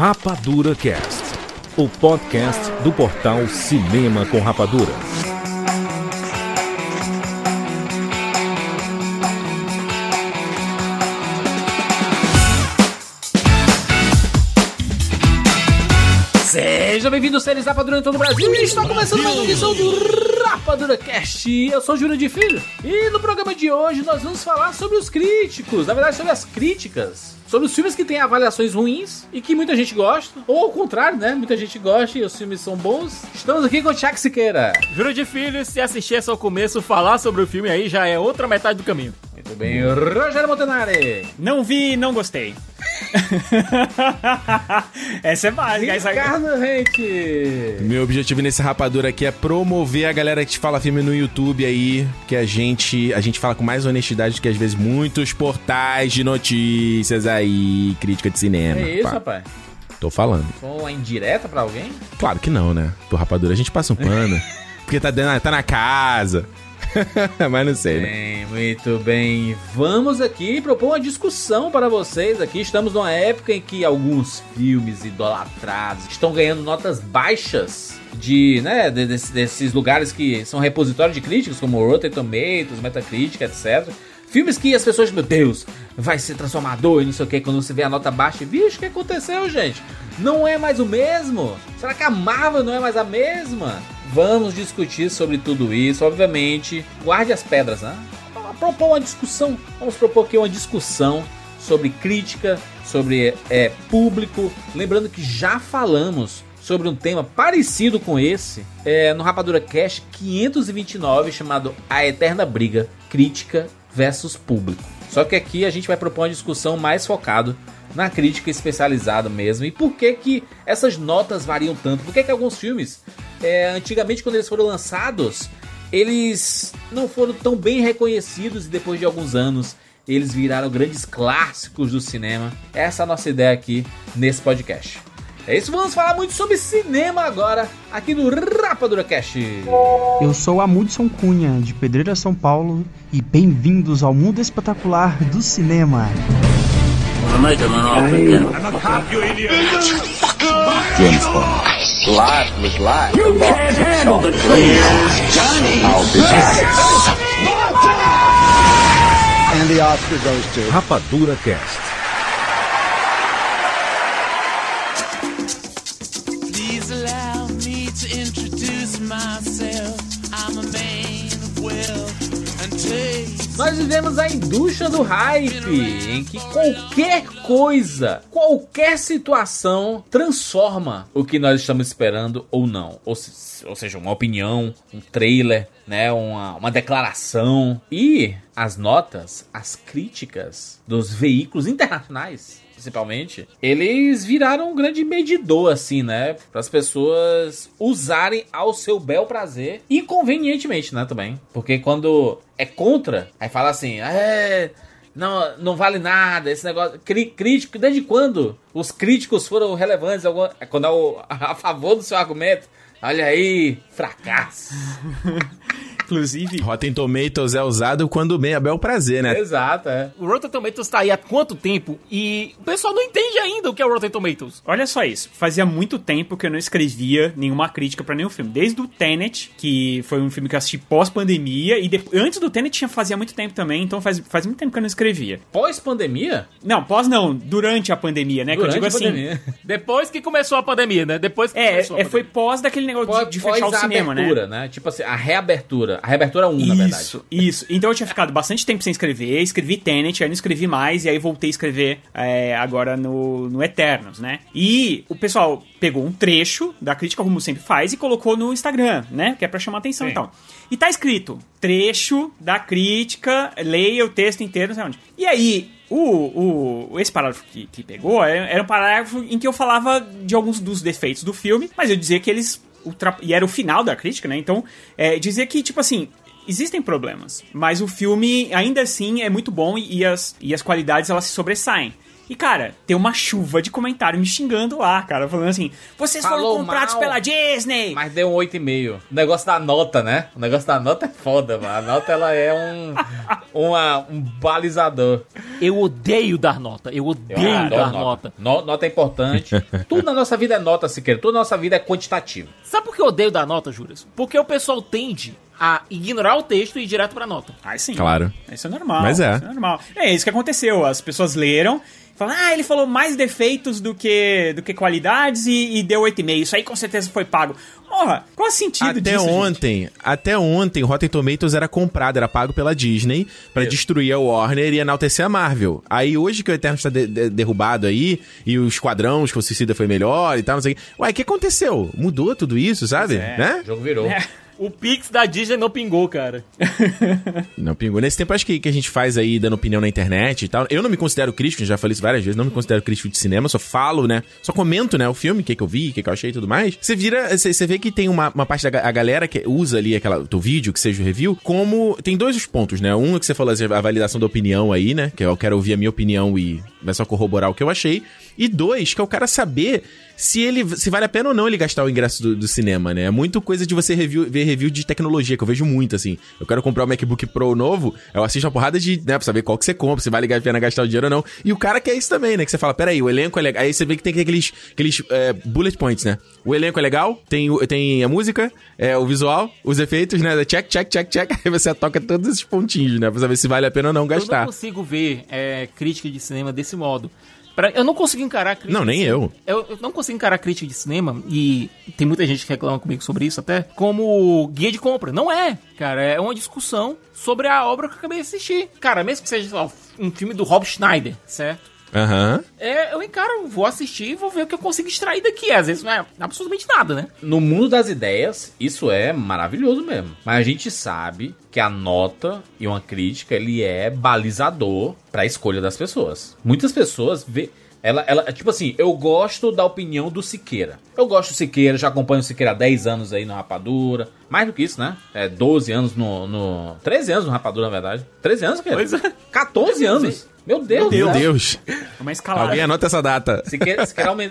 Rapadura Cast, o podcast do portal Cinema com Rapadura. Seja bem-vindo, séries Rapadura em todo o Brasil. E está começando mais uma edição do Rapadura Cast. Eu sou Júlio de Filho. E no programa de hoje nós vamos falar sobre os críticos. Na verdade, sobre as críticas. Sobre os filmes que têm avaliações ruins e que muita gente gosta. Ou ao contrário, né? Muita gente gosta e os filmes são bons. Estamos aqui com o Tiago Siqueira. Júlio de Filho, se assistir só o começo, falar sobre o filme aí já é outra metade do caminho. Muito bem, Rogério Montanari. Não vi e não gostei. Essa é básica. Essa... Ricardo Rente. Meu objetivo nesse rapadura aqui é promover a galera que fala filme no YouTube aí, que a gente a gente fala com mais honestidade do que às vezes muitos portais de notícias aí, crítica de cinema. É isso, Pá, rapaz. Tô falando. Foi uma indireta pra alguém? Claro que não, né? Pro rapadura a gente passa um pano. porque tá, dentro- tá na casa. Mas não sei, né? Bem, muito bem. Vamos aqui propor uma discussão para vocês aqui. Estamos numa época em que alguns filmes idolatrados estão ganhando notas baixas de, né, de- desse- desses lugares que são repositório de críticos, como Rotten Tomatoes, Metacritic, etc. Filmes que as pessoas, meu Deus, vai ser transformador e não sei o que, quando você vê a nota baixa, bicho, o que aconteceu, gente? Não é mais o mesmo? Será que a Marvel não é mais a mesma? Vamos discutir sobre tudo isso, obviamente. Guarde as pedras, né? Propor uma discussão. Vamos propor aqui uma discussão sobre crítica, sobre é, público. Lembrando que já falamos sobre um tema parecido com esse é, no Rapadura Cash 529, chamado A Eterna Briga Crítica versus Público. Só que aqui a gente vai propor uma discussão mais focado na crítica especializada mesmo. E por que que essas notas variam tanto? Por que que alguns filmes, é, antigamente quando eles foram lançados, eles não foram tão bem reconhecidos e depois de alguns anos eles viraram grandes clássicos do cinema. Essa é a nossa ideia aqui nesse podcast. É isso, vamos falar muito sobre cinema agora, aqui no Rapadura Cast. Eu sou Amundson Cunha, de Pedreira, São Paulo, e bem-vindos ao mundo espetacular do cinema. Rapadura Cast. Vivemos a indústria do hype, em que qualquer coisa, qualquer situação transforma o que nós estamos esperando ou não. Ou, se- ou seja, uma opinião, um trailer, né, uma, uma declaração. E as notas, as críticas dos veículos internacionais, principalmente, eles viraram um grande medidor, assim, né? Para as pessoas usarem ao seu bel prazer e convenientemente, né? Também. Porque quando é contra, aí fala assim, é. Não, não vale nada, esse negócio. Cri, crítico, desde quando os críticos foram relevantes? Alguma- Quando é o- a favor do seu argumento. Olha aí, fracasso. Inclusive, Rotten Tomatoes é usado quando bem é bel prazer, né? Exato, é. O Rotten Tomatoes tá aí há quanto tempo e o pessoal não entende ainda o que é o Rotten Tomatoes. olha só isso. Fazia muito tempo que eu não escrevia nenhuma crítica pra nenhum filme. Desde o Tenet, que foi um filme que eu assisti pós-pandemia, e depo- antes do Tenet tinha fazia muito tempo também, então faz, faz muito tempo que eu não escrevia. Pós-pandemia? Não, pós não, durante a pandemia, né? que eu Durante digo a assim. pandemia. Depois que começou a pandemia, né? Depois que É, começou a é, foi pós daquele negócio de, Pós, de fechar o cinema, né? abertura, né? Tipo assim, a reabertura. A reabertura 1, na verdade. Isso, isso. Então eu tinha ficado bastante tempo sem escrever, escrevi Tenet, aí não escrevi mais, e aí voltei a escrever é, agora no, no Eternos, né? E o pessoal pegou um trecho da crítica, como sempre faz, e colocou no Instagram, né? Que é pra chamar atenção e tal. E tá escrito, trecho da crítica, leia o texto inteiro, não sei onde. E aí, o, o, esse parágrafo que, que pegou era, era um parágrafo em que eu falava de alguns dos defeitos do filme, mas eu dizia que eles. E era o final da crítica, né? Então, é, dizia que, tipo assim, existem problemas, mas o filme ainda assim é muito bom e, e as, e as qualidades elas se sobressaem. E, cara, tem uma chuva de comentário me xingando lá, cara, falando assim: vocês Falou foram comprados mal. pela Disney! Mas deu um 8,5. O negócio da nota, né? O negócio da nota é foda, mano. A nota, ela é um... uma, um balizador. Eu odeio dar nota. Eu odeio Eu dar nota. No- nota é importante. Tudo na nossa vida é nota, Siqueira. Tudo na nossa vida é quantitativo. Sabe por que eu odeio dar nota, Juras? Porque o pessoal tende a ignorar o texto e ir direto pra nota. Aí sim. Claro. Isso é normal. Mas é. Isso é normal. É isso que aconteceu. As pessoas leram. Falaram, ah, ele falou mais defeitos do que, do que qualidades e, e deu 8,5. Isso aí com certeza foi pago. Porra, qual é o sentido Até disso? gente? ontem, até ontem, Rotten Tomatoes era comprado, era pago pela Disney pra destruir a Warner e enaltecer a Marvel. Aí hoje que o Eterno está de- de- derrubado aí, e o Esquadrão, os Suicida foi melhor e tal, não sei o que. Ué, o que aconteceu? Mudou tudo isso, sabe? é. Né? O jogo virou. É. O Pix da Disney não pingou, cara. Não pingou. Nesse tempo, acho que, que a gente faz aí dando opinião na internet e tal. Eu não me considero crítico, já falei isso várias vezes, não me considero crítico de cinema, só falo, né? Só comento, né, o filme, o que, que eu vi, o que, que eu achei e tudo mais. Você vira, você vê que tem uma, uma parte da a galera que usa ali aquela, teu vídeo, que seja o review, como. Tem dois pontos, né? Um é que você falou, assim, a validação da opinião aí, né? Que eu quero ouvir a minha opinião e vai só corroborar o que eu achei. E dois, que é o cara saber se ele se vale a pena ou não ele gastar o ingresso do, do cinema, né? É muito coisa de você review, ver review de tecnologia, que eu vejo muito, assim. Eu quero comprar o MacBook Pro novo, eu assisto uma porrada de, né, pra saber qual que você compra, se vale a pena gastar o dinheiro ou não. E o cara quer isso também, né? Que você fala, peraí, o elenco é legal. Aí você vê que tem aqueles, aqueles é, bullet points, né? O elenco é legal, tem, tem a música, é, o visual, os efeitos, né? Check, check, check, check. Aí você toca todos esses pontinhos, né? Pra saber se vale a pena ou não Eu gastar. não consigo ver é, crítica de cinema desse modo. Pra- eu não consigo encarar crítica. Não, nem eu. eu. eu não consigo encarar crítica de cinema, e tem muita gente que reclama comigo sobre isso até, como guia de compra. Não é, cara. É uma discussão sobre a obra que eu acabei de assistir. Cara, mesmo que seja sei lá, um filme do Rob Schneider, certo? Aham. É, eu encaro, vou assistir e vou ver o que eu consigo extrair daqui. Às vezes não é absolutamente nada, né? No mundo das ideias, isso é maravilhoso mesmo. Mas a gente sabe que a nota e uma crítica, ele é balizador pra escolha das pessoas. Muitas pessoas vê... Ela, ela, tipo assim, eu gosto da opinião do Siqueira. Eu gosto do Siqueira, já acompanho o Siqueira há 10 anos aí no Rapadura. Mais do que isso, né? É 12 anos no. no 13 anos no Rapadura, na verdade. 13 anos, Siqueira? Pois é. 14 anos. Meu Deus, Meu né? Deus. É uma escalada. Alguém anota essa data. Siqueira,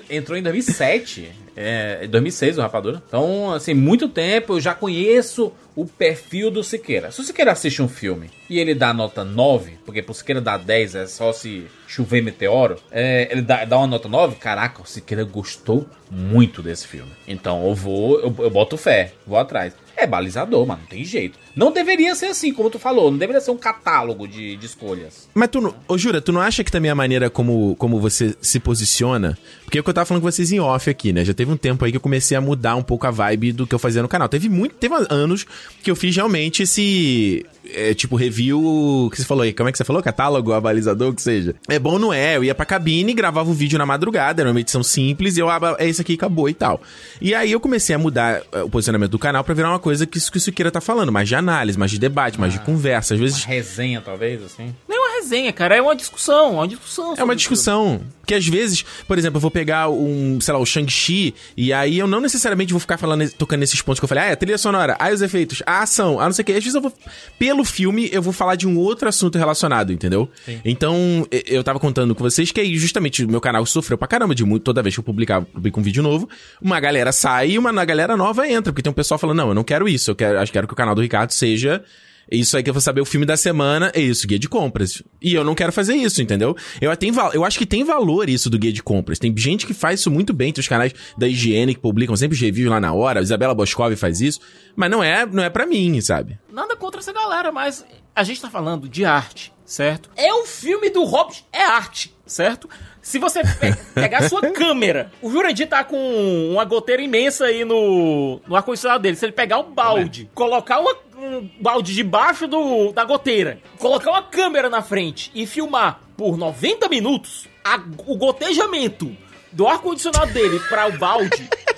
entrou em 2007, é, em 2006 o Rapadura. Então, assim, muito tempo eu já conheço o perfil do Siqueira. Se o Siqueira assiste um filme e ele dá nota 9, porque pro Siqueira dar 10 é só se chover meteoro, é, ele dá, dá uma nota 9, caraca, o Siqueira gostou muito desse filme. Então eu vou, eu, eu boto fé, vou atrás. É balizador, mano, não tem jeito. Não deveria ser assim, como tu falou, não deveria ser um catálogo de, de escolhas. Mas tu, ô Jura, tu não acha que também a maneira como, como você se posiciona? Porque é o que eu tava falando com vocês em off aqui, né? Já teve um tempo aí que eu comecei a mudar um pouco a vibe do que eu fazia no canal. Teve muito, teve anos que eu fiz realmente esse, é, tipo, review, que você falou aí, como é que você falou? Catálogo, abalizador, o que seja. É bom, não é? Eu ia pra cabine, gravava o vídeo na madrugada, era uma edição simples, e eu, ah, é isso aqui, acabou e tal. E aí eu comecei a mudar eh, o posicionamento do canal pra virar uma coisa que isso que o Siqueira tá falando, mais de análise, mais de debate, mais de conversa. Às vezes resenha, talvez, assim. Não é resenha, cara. É uma discussão. Uma discussão. É uma discussão. Que às vezes, por exemplo, eu vou pegar um, sei lá, o Shang-Chi, e aí eu não necessariamente vou ficar falando, tocando nesses pontos que eu falei, ah, é a trilha sonora, ah, os efeitos, a ação, ah, não sei o que. Às vezes eu vou, pelo filme, eu vou falar de um outro assunto relacionado, entendeu? Então, e- eu tava contando com vocês que aí, justamente, o meu canal sofreu pra caramba de muito, toda vez que eu publicar, publico um vídeo novo, uma galera sai e uma galera nova entra, porque tem um pessoal falando, não, eu não quero isso, eu quero, acho que quero que o canal do Ricardo seja isso aí que eu vou saber o filme da semana, é isso, guia de compras. E eu não quero fazer isso, entendeu? Eu, val- eu acho que tem valor isso do guia de compras. Tem gente que faz isso muito bem, tem os canais da higiene que publicam sempre os reviews lá na hora, a Isabela Boscov faz isso, mas não é, não é para mim, sabe? Nada contra essa galera, mas a gente tá falando de arte, certo? É um filme do Hobbit, é arte, certo? Se você pe- pegar a sua câmera, o Jurandir tá com uma goteira imensa aí no, no ar-condicionado dele. Se ele pegar um balde, colocar uma- um balde debaixo do, da goteira, colocar uma câmera na frente e filmar por 90 minutos, a- o gotejamento do ar-condicionado dele para o balde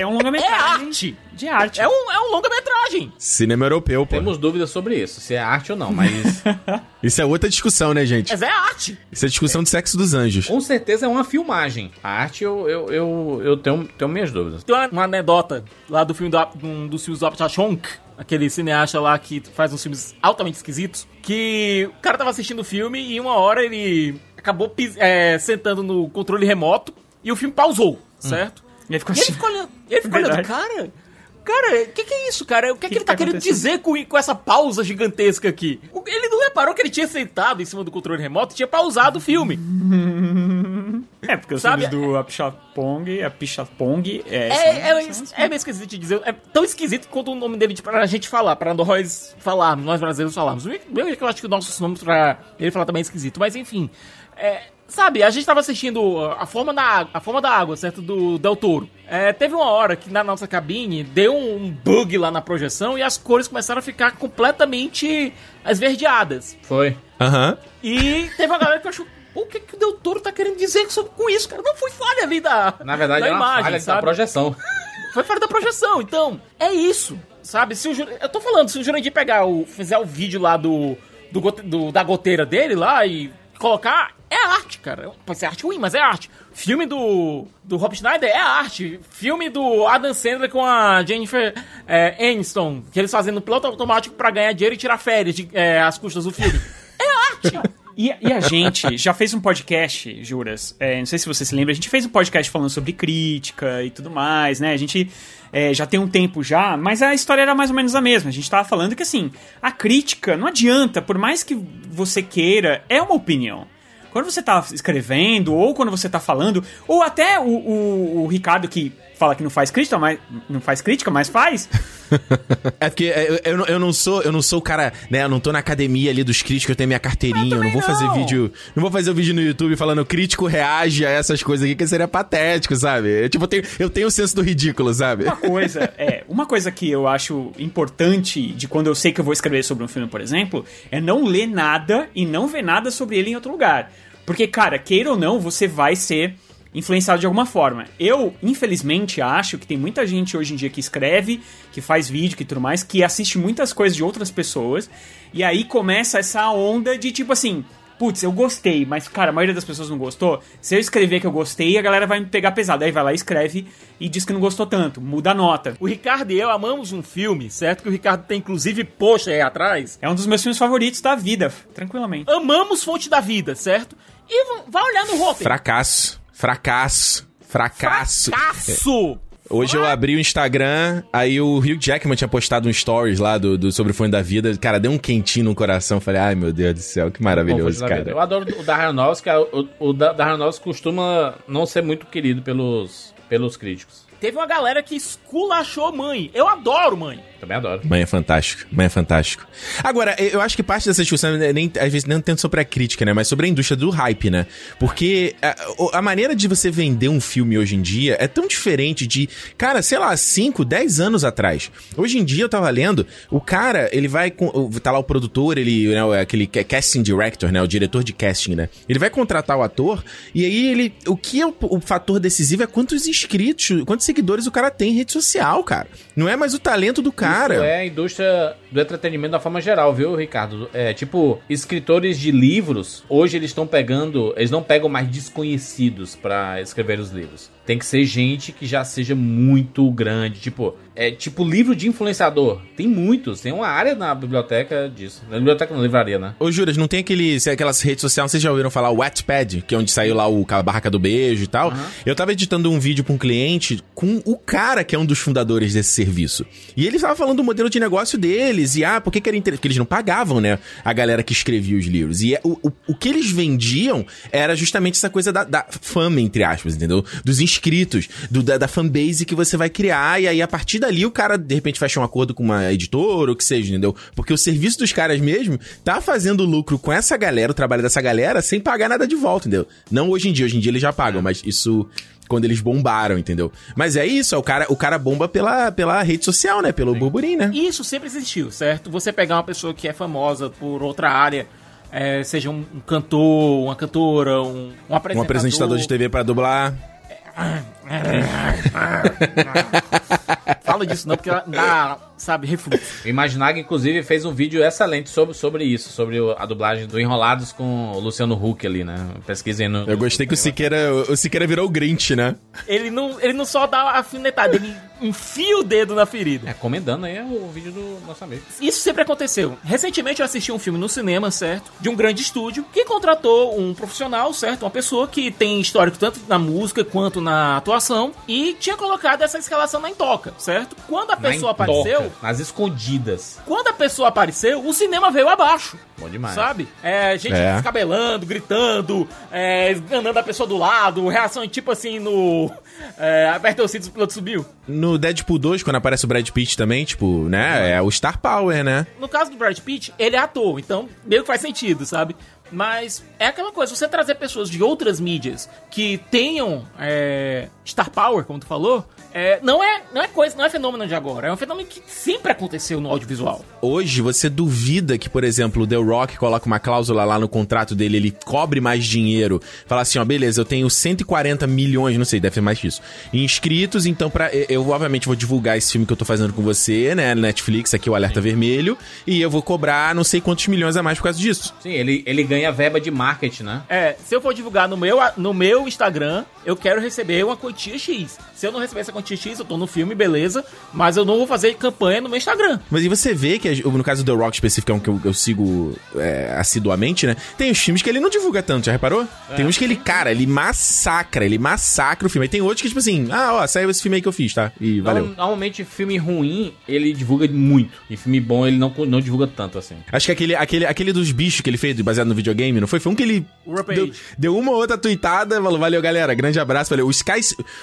É um é longa-metragem arte. de arte. É um, é um longa-metragem. Cinema europeu, pô. Temos dúvidas sobre isso, se é arte ou não, mas Isso é outra discussão, né, gente? Mas é arte. Isso é discussão de sexo dos anjos. com certeza é uma filmagem. A arte eu, eu, eu, eu tenho, tenho minhas dúvidas. Tem uma, uma anedota lá do filme do, um dos filmes do Apachonk, aquele cineasta lá que faz uns filmes altamente esquisitos, que o cara tava assistindo o filme e uma hora ele acabou é, sentando no controle remoto e o filme pausou, certo? E aí ficou E ele assim. ficou olhando, ele ficou olhando, cara. Cara, o que, que é isso, cara? O que, que, que ele tá, tá querendo dizer com, com essa pausa gigantesca aqui? Ele não reparou que ele tinha sentado em cima do controle remoto e tinha pausado o filme. É, porque os Sabe? filmes do Apichatpong, Apichatpong, é... É, são- é, são- é, meio esquisito de dizer. É tão esquisito quanto o nome dele de- pra gente falar, pra nós falarmos, nós brasileiros falarmos. Mesmo que eu acho que o nosso nome pra ele falar também é esquisito. Mas enfim. é, sabe, a gente tava assistindo a forma da, água- a forma da água, certo? Do Del Toro. É, teve uma hora que na nossa cabine deu um bug lá na projeção e as cores começaram a ficar completamente esverdeadas. Foi. Aham. E teve uma galera que achou. "Pô, O que, que o Del Toro tá querendo dizer com isso, cara? Não foi falha ali da, Na verdade, da é uma imagem, falha da sabe? projeção. Foi fora da projeção, então, é isso. Sabe, se o Jur... Eu tô falando, se o Jurandir pegar o. fizer o vídeo lá do, do, gote- do- da goteira dele lá e colocar. É arte, cara. Pode ser arte ruim, mas é arte. Filme do. do Rob Schneider é arte. Filme do Adam Sandler com a Jennifer é, Aniston, que eles fazendo piloto automático pra ganhar dinheiro e tirar férias de, é, às custas do filme. É arte! E, e a gente já fez um podcast, Juras. é, não sei se você se lembra, a gente fez um podcast falando sobre crítica e tudo mais, né? A gente é, já tem um tempo já, mas a história era mais ou menos a mesma. A gente tava falando que assim, a crítica não adianta, por mais que você queira, é uma opinião. Quando você tá escrevendo, ou quando você tá falando, ou até o, o- o Ricardo que fala que não faz crítica, mas não faz crítica, mas faz. É porque eu, eu, não- eu não sou, eu não sou o cara, né? Eu não tô na academia ali dos críticos, eu tenho minha carteirinha, eu, não vou fazer não. vídeo. Não vou fazer o vídeo no YouTube falando crítico reage a essas coisas aqui, que seria patético, sabe? Eu, tipo, eu tenho, eu tenho o senso do ridículo, sabe? Uma coisa, é, uma coisa que eu acho importante de quando eu sei que eu vou escrever sobre um filme, por exemplo, é não ler nada e não ver nada sobre ele em outro lugar. Porque, cara, queira ou não, você vai ser influenciado de alguma forma. Eu, infelizmente, acho que tem muita gente hoje em dia que escreve, que faz vídeo, que tudo mais, que assiste muitas coisas de outras pessoas, e aí começa essa onda de tipo assim, putz, eu gostei, mas, cara, a maioria das pessoas não gostou. Se eu escrever que eu gostei, a galera vai me pegar pesado. Aí vai lá, escreve e diz que não gostou tanto, muda a nota. O Ricardo e eu amamos um filme, certo? Que o Ricardo tem inclusive post aí atrás. É um dos meus filmes favoritos da vida, tranquilamente. Amamos Fonte da Vida, certo? E vai olhar no roteiro. Fracasso. Fracasso. Fracasso. Fracasso! Hoje eu abri o Instagram, aí o Hugh Jackman tinha postado um stories lá do, do sobre o fone da vida. Cara, deu um quentinho no coração. Falei, ai meu Deus do céu, que maravilhoso, Bom, cara. Eu adoro o da Aronofsky. O, o da da Aronofsky costuma não ser muito querido pelos, pelos críticos. Teve uma galera que esculachou mãe. Eu adoro mãe. Também adoro. Mãe é fantástico, mãe é fantástico. Agora, eu acho que parte dessa discussão, né, nem, às vezes, não tanto sobre a crítica, né? Mas sobre a indústria do hype, né? Porque a, a maneira de você vender um filme hoje em dia é tão diferente de, cara, sei lá, 5, 10 anos atrás. Hoje em dia, eu tava lendo, o cara, ele vai. com- Tá lá o produtor, ele, né, aquele ca- casting director, né? O diretor de casting, né? Ele vai contratar o ator, e aí ele. O que é o, o fator decisivo é quantos inscritos, quantos seguidores o cara tem em rede social, cara. Não é mais o talento do cara. Isso é a indústria do entretenimento da forma geral, viu, Ricardo? É, tipo, escritores de livros, hoje eles estão pegando, eles não pegam mais desconhecidos pra escrever os livros. Tem que ser gente que já seja muito grande, tipo, é tipo livro de influenciador. Tem muitos, tem uma área na biblioteca disso. Na biblioteca não, livraria, né? Ô, Juras, não tem aquele, se- aquelas redes sociais, vocês já ouviram falar, o Wattpad, que é onde saiu lá o a Barraca do Beijo e tal. Eu tava editando um vídeo pra um cliente com o cara que é um dos fundadores desse serviço. E ele tava falando do modelo de negócio deles, e ah, por que que era interessante? Porque eles não pagavam, né, a galera que escrevia os livros. E é- o, o, o que eles vendiam era justamente essa coisa da, da fama, entre aspas, entendeu? Dos inscritos, do, da, da fanbase que você vai criar, e aí a partir dali o cara, de repente, fecha um acordo com uma editora, ou o que seja, entendeu? Porque o serviço dos caras mesmo tá fazendo lucro com essa galera, o trabalho dessa galera, sem pagar nada de volta, entendeu? Não hoje em dia, hoje em dia eles já pagam, mas isso quando eles bombaram, entendeu? Mas é isso, é o cara, o cara bomba pela, pela rede social, né? Pelo burburinho, né? Isso sempre existiu, certo? Você pegar uma pessoa que é famosa por outra área, é, seja um, um cantor, uma cantora, um, um Um apresentador. apresentador de TV pra dublar. Fala disso não, porque dá, sabe, refluxo. O Imaginag, inclusive, fez um vídeo excelente sobre, sobre isso, sobre a dublagem do Enrolados com o Luciano Huck ali, né? Pesquisem no. Eu gostei que o Siqueira, o Siqueira virou o Grinch, né? Ele não, ele não só dá a afinetada, ele enfia o dedo na ferida. É, comendando aí o vídeo do nosso amigo. Isso sempre aconteceu. Recentemente eu assisti um filme no cinema, certo? De um grande estúdio que contratou um profissional, certo? Uma pessoa que tem histórico tanto na música quanto na atuação e tinha colocado essa escalação na intoca, certo? Quando a pessoa Na intoca, apareceu, Nas escondidas. quando a pessoa apareceu, o cinema veio abaixo. Bom demais. Sabe? É, gente É. descabelando, gritando, é, esganando a pessoa do lado, reação tipo assim no. É, aperta o cinto, o piloto subiu. No Deadpool 2, quando aparece o Brad Pitt também, tipo, né? É o Star Power, né? No caso do Brad Pitt, ele é ator, então meio que faz sentido, sabe? Mas é aquela coisa, você trazer pessoas de outras mídias que tenham é, Star Power, como tu falou, é, não, é, não é coisa, não é fenômeno de agora, é um fenômeno que sempre aconteceu no audiovisual. Hoje, você duvida que, por exemplo, o The Rock coloca uma cláusula lá no contrato dele, ele cobre mais dinheiro. Fala assim, ó, beleza, eu tenho 140 milhões, não sei, deve ser mais que isso, inscritos, então pra, eu, obviamente vou divulgar esse filme que eu tô fazendo com você, né, no Netflix, aqui o Alerta Vermelho, e eu vou cobrar não sei quantos milhões a mais por causa disso. Sim, ele, ele ganha verba de marketing, né? É, se eu for divulgar no meu, no meu Instagram, eu quero receber uma quantia X. Se eu não receber essa quantia X, eu tô no filme, beleza, mas eu não vou fazer campanha no meu Instagram. Mas e você vê que, no caso do The Rock específico, que eu, eu sigo é, assiduamente, né? Tem os filmes que ele não divulga tanto, já reparou? tem uns que ele, cara, ele massacra, ele massacra o filme. Aí tem outros que, tipo assim, ah, ó, saiu esse filme aí que eu fiz, tá? E valeu. Norm- Normalmente, filme ruim, ele divulga muito. E filme bom, ele não, não divulga tanto assim. Acho que aquele, aquele, aquele dos bichos que ele fez, baseado no videogame, não foi? Foi um que ele deu, deu uma ou outra tuitada, falou, valeu, galera, grande abraço, valeu. O Sky,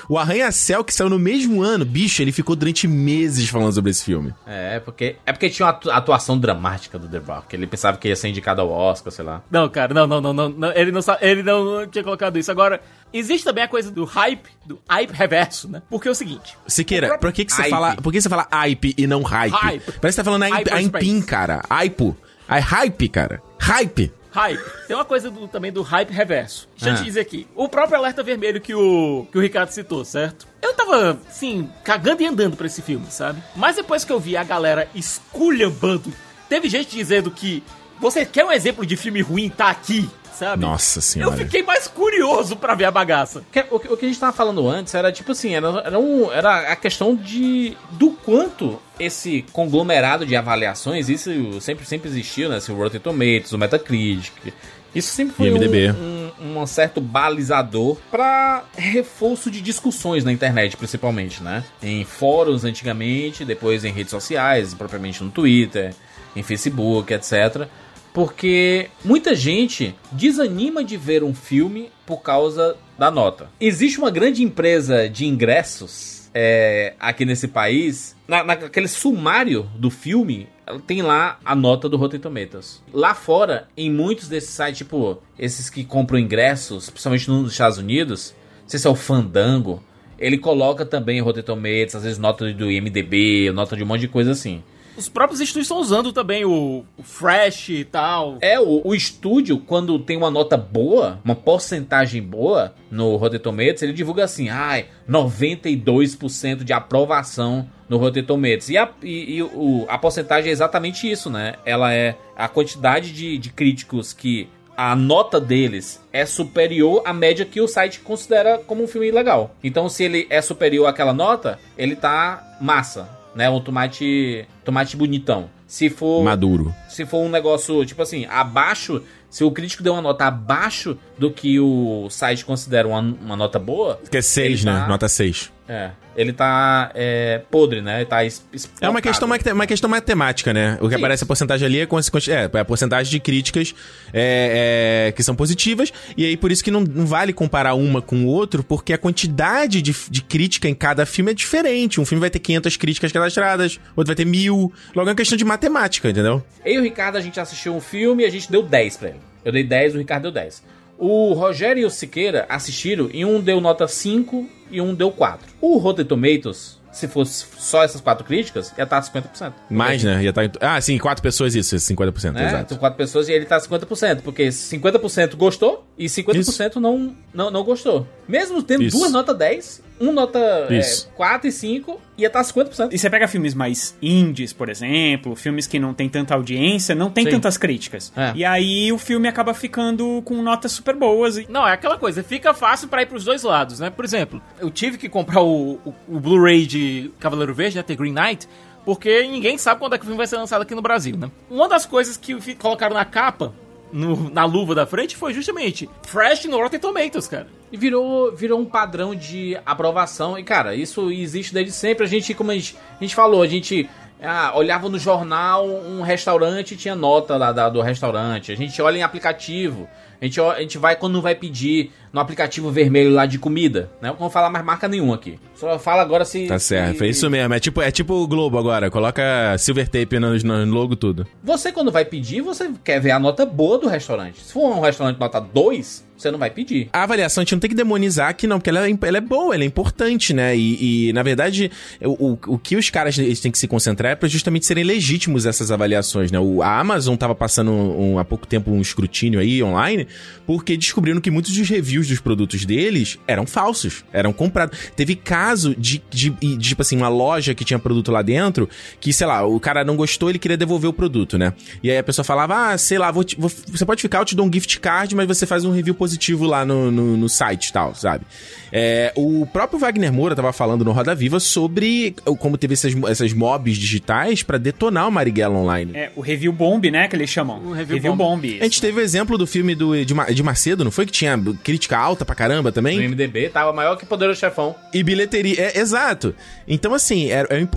o Arranha-Céu, que saiu no mesmo ano, bicho, ele ficou durante meses falando sobre esse filme. É, porque, é porque tinha uma atu- atuação dramática do The Rock. Ele pensava que ia ser indicado ao Oscar, sei lá. Não, cara, não, não, não, não, não, ele não ele não, não tinha colocado isso. Agora, existe também a coisa do hype, do hype reverso, né? Porque é o seguinte, Siqueira, O próprio por que, que você hype. fala. Por que você fala hype e não hype? Hype. Parece que você tá falando a. Impin, cara. Hypo. É hype, cara. Hype. Hype. Tem uma coisa do- também do hype reverso. Deixa eu Ah. te dizer aqui. O próprio alerta vermelho que o, que o Ricardo citou, certo? Eu tava, assim, cagando e andando pra esse filme, sabe? Mas depois que eu vi a galera esculhambando, teve gente dizendo que você quer um exemplo de filme ruim, tá aqui, sabe? Nossa Eu senhora. fiquei mais curioso pra ver a bagaça. Que- O que, o que a gente tava falando antes era tipo assim, era, era, um- era a questão de do quanto esse conglomerado de avaliações, isso sempre, sempre existiu, né? Esse Rotten Tomatoes, o Metacritic. Isso sempre foi um, um, um certo balizador para reforço de discussões na internet, principalmente, né? Em fóruns antigamente, depois em redes sociais, propriamente no Twitter, em Facebook, etc. Porque muita gente desanima de ver um filme por causa da nota. Existe uma grande empresa de ingressos é, aqui nesse país. Na, naquele sumário do filme, tem lá a nota do Rotten Tomatoes. Lá fora, em muitos desses sites, tipo, esses que compram ingressos, principalmente nos Estados Unidos, não sei se é o Fandango, ele coloca também o Rotten Tomatoes, às vezes nota do IMDB, nota de um monte de coisa assim. Os próprios estúdios estão usando também o, o Fresh e tal. É, o, o estúdio, quando tem uma nota boa, uma porcentagem boa no Rotten Tomatoes, ele divulga assim, ai, 92% de aprovação no Rotten Tomatoes. E a, e, e o, a porcentagem é exatamente isso, né? Ela é a quantidade de, de críticos que a nota deles é superior à média que o site considera como um filme legal. Então, se ele é superior àquela nota, ele tá massa, né? Um tomate, tomate bonitão. Se for Maduro. Se for um negócio, tipo assim, abaixo, se o crítico deu uma nota abaixo do que o site considera uma, uma nota boa, Que é 6, Ele né? tá- Nota 6. é, ele tá é, podre, né? Ele tá É uma questão, uma questão matemática, né? O que Sim. aparece a porcentagem ali é, é, é a porcentagem de críticas é, é, que são positivas, e aí por isso que não, não vale comparar uma com o outro, porque a quantidade de, de crítica em cada filme é diferente. Um filme vai ter 500 críticas cadastradas, outro vai ter mil. Logo é uma questão de matemática, entendeu? Eu o Ricardo, a gente assistiu um filme e a gente deu 10 pra ele. Eu dei 10, o Ricardo deu 10. O Rogério e o Siqueira assistiram e um deu nota 5 e um deu 4. O Rotten Tomatoes, se fosse só essas quatro críticas, ia estar 50%. Mais, né? Ia tá em- Ah, sim, quatro pessoas isso, 50%, né? exato. São quatro pessoas e ele tá 50%, porque 50% gostou e 50% não, não, não gostou. Mesmo tendo Isso. duas notas 10, um nota é, Isso. 4 e 5, ia estar 50%. E você pega filmes mais indies, por exemplo, filmes que não tem tanta audiência, não tem Sim. tantas críticas. É. E aí o filme acaba ficando com notas super boas. E... Não, é aquela coisa, fica fácil pra ir pros dois lados, né? Por exemplo, eu tive que comprar o, o- o Blu-ray de Cavaleiro Verde, né? The Green Knight, porque ninguém sabe quando é que o filme vai ser lançado aqui no Brasil, né? Uma das coisas que colocaram na capa, no- na luva da frente, foi justamente Fresh no Rotten Tomatoes, cara. E virou, virou um padrão de aprovação. E, cara, isso existe desde sempre. A gente, como a gente, a gente falou, a gente ah, olhava no jornal um restaurante tinha nota lá da- do restaurante. A gente olha em aplicativo. A gente, a gente vai quando vai pedir no aplicativo vermelho lá de comida. Né? Não vou falar mais marca nenhuma aqui. Só fala agora se. Tá certo, se- é isso mesmo. É tipo, é tipo o Globo agora. Coloca silver tape no, no logo tudo. Você, quando vai pedir, você quer ver a nota boa do restaurante. Se for um restaurante nota 2, você não vai pedir. A avaliação a gente não tem que demonizar aqui, não, porque ela é, ela é boa, ela é importante, né? E, e, na verdade, o, o, o que os caras eles têm que se concentrar é pra justamente serem legítimos essas avaliações, né? O, a Amazon tava passando um- há pouco tempo um escrutínio aí online, porque descobriram que muitos dos reviews dos produtos deles eram falsos, eram comprados. Teve caso de, de, de, tipo assim, uma loja que tinha produto lá dentro, que, sei lá, o cara não gostou, ele queria devolver o produto, né? E aí a pessoa falava, ah, sei lá, vou te- vou- você pode ficar, eu te dou um gift card, mas você faz um review positivo lá no, no, no site e tal, sabe? É, o próprio Wagner Moura tava falando no Roda Viva sobre como teve essas, essas mobs digitais pra detonar o Marighella online. É, o review bomb, né, que eles chamam. O review bomb. A gente teve o exemplo do filme do Ed Macedo, não foi? Que tinha crítica alta pra caramba No também? MDB tava maior que Poderoso Chefão. E bilheteria. É, exato. Então, assim, é- é é-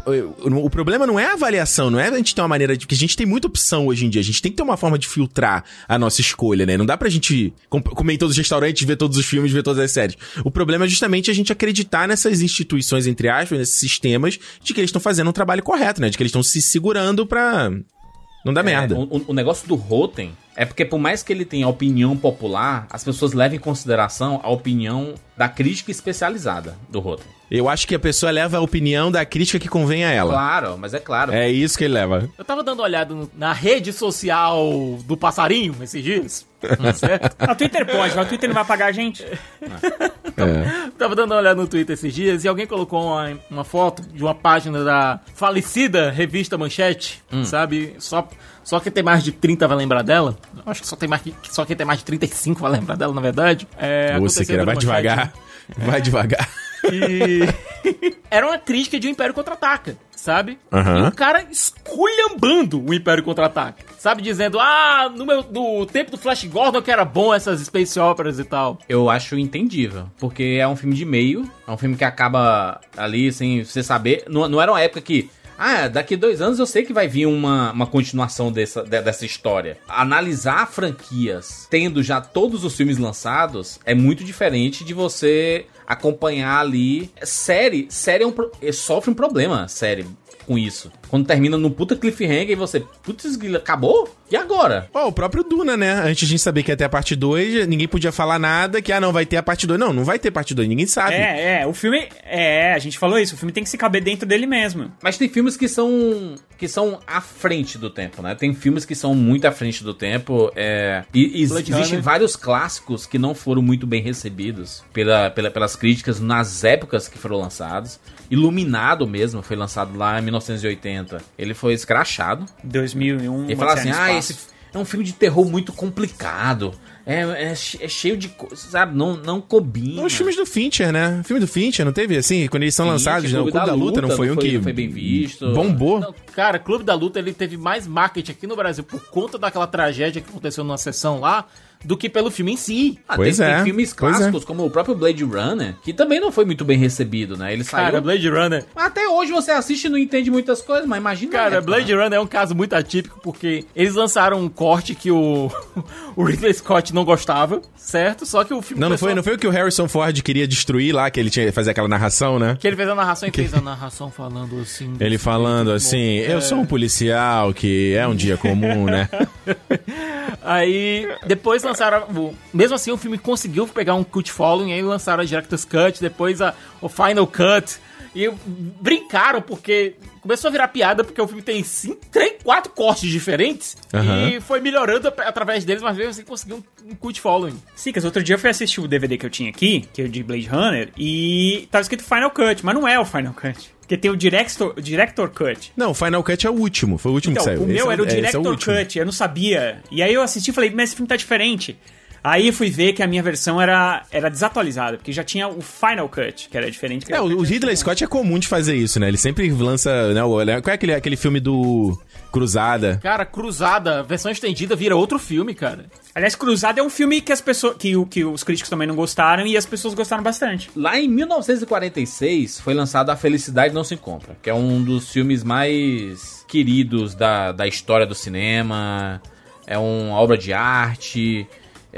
o problema não é a avaliação, não é a gente ter uma maneira de. Porque a gente tem muita opção hoje em dia. A gente tem que ter uma forma de filtrar a nossa escolha, né? Não dá pra gente com- comer em todos os restaurantes, ver todos os filmes, ver todas as séries. O problema é justamente a gente acreditar nessas instituições, entre aspas, nesses sistemas, de que eles estão fazendo um trabalho correto, né? De que eles estão se segurando pra. Não merda. É, o, o negócio do Rotten é porque, por mais que ele tenha opinião popular, as pessoas levam em consideração a opinião da crítica especializada do Rotten. Eu acho que a pessoa leva a opinião da crítica que convém a ela. Claro, mas é claro. É isso que ele leva. Eu tava dando uma olhada na rede social do passarinho esses dias, certo? A Twitter pode, mas o Twitter não vai pagar a gente. É. Tava dando uma olhada no Twitter esses dias e alguém colocou uma, uma foto de uma página da falecida revista Manchete, sabe? Só, só quem tem mais de 30 vai lembrar dela. Acho que só, tem mais, que- só quem tem mais de 35 vai lembrar dela, na verdade. É, Siqueira, no vai Manchete, devagar. Vai devagar. E... Era uma crítica de O Império Contra-Ataca, sabe? Aham. E o cara esculhambando o Império Contra-Ataca. Sabe? Dizendo, ah, no, meu, no tempo do Flash Gordon que era bom essas space operas e tal. Eu acho entendível, porque é um filme de meio, é um filme que acaba ali sem você saber. Não, não era uma época que. Ah, daqui dois anos eu sei que vai vir uma, uma continuação dessa, de- dessa história. Analisar franquias tendo já todos os filmes lançados é muito diferente de você acompanhar ali. Série, série é um, é- sofre um problema, série, com isso. Quando termina num puta cliffhanger e você, putz, acabou? E agora? Ó, o próprio Duna, né? Antes de a gente saber que ia ter a parte 2, ninguém podia falar nada que, ah, não, vai ter a parte 2. Não, não vai ter parte 2, ninguém sabe. É, é, o filme. É, a gente falou isso, o filme tem que se caber dentro dele mesmo. Mas tem filmes que são que são à frente do tempo, né? Tem filmes que são muito à frente do tempo. É, e, e existem vários clássicos que não foram muito bem recebidos pela, pela- pelas críticas nas épocas que foram lançados. Iluminado mesmo foi lançado lá em 1980. Ele foi escrachado. 2001. Ele fala assim: ah, Espaço." esse é um filme de terror muito complicado. É, é é cheio de coisas, sabe? Não, não combina. Os filmes do Fincher, né? O filme do Fincher, não teve assim? Quando eles são Fincher, lançados, né? O Clube da, da Luta, não Luta foi não um foi- que não foi bem visto. bombou? Não, cara, Clube da Luta ele teve mais marketing aqui no Brasil por conta daquela tragédia que aconteceu numa sessão lá do que pelo filme em si. Ah, Pois tem, é, tem filmes pois é. clássicos, como o próprio Blade Runner, que também não foi muito bem recebido, né? Ele Cara, saiu. Blade Runner. Até hoje você assiste e não entende muitas coisas, mas imagina. Cara, época, Blade né? Runner é um caso muito atípico porque eles lançaram um corte que o, o Ridley Scott não gostava, certo? Só que o filme. Não, não começou- foi, não foi o que o Harrison Ford queria destruir lá, que ele tinha que fazer aquela narração, né? Que ele fez a narração e fez a narração falando assim. Ele falando assim, eu sou um policial, que é um dia comum, né? Aí, depois lançaram. O- Mesmo assim, o filme conseguiu pegar um cult following, aí lançaram a Director's Cut, depois a, o Final Cut. E brincaram, porque começou a virar piada porque o filme tem cinco, três, quatro cortes diferentes Aham. e foi melhorando através deles, mas mesmo assim conseguiu um, um cult following. Sicas, outro dia eu fui assistir o DVD que eu tinha aqui, que é o de Blade Runner, e tava escrito Final Cut, mas não é o Final Cut. Porque tem o Director, o director Cut. Não, o Final Cut é o último. Foi o último Então, que saiu. o meu Esse é era o é, é Director último. Cut, eu não sabia. E aí eu assisti e falei, mas esse filme tá diferente. Aí fui ver que a minha versão era, era desatualizada, porque já tinha o Final Cut, que era diferente. que É, era- o o Ridley Scott é comum de fazer isso, né? Ele sempre lança. Né, o- qual é aquele, aquele filme do Cruzada? Cara, Cruzada, versão estendida, vira outro filme, cara. Aliás, Cruzada é um filme que as pessoas. Que, o- que os críticos também não gostaram e as pessoas gostaram bastante. Lá em 1946 foi lançado A Felicidade Não Se Encontra, que é um dos filmes mais queridos da, da história do cinema. É uma obra de arte.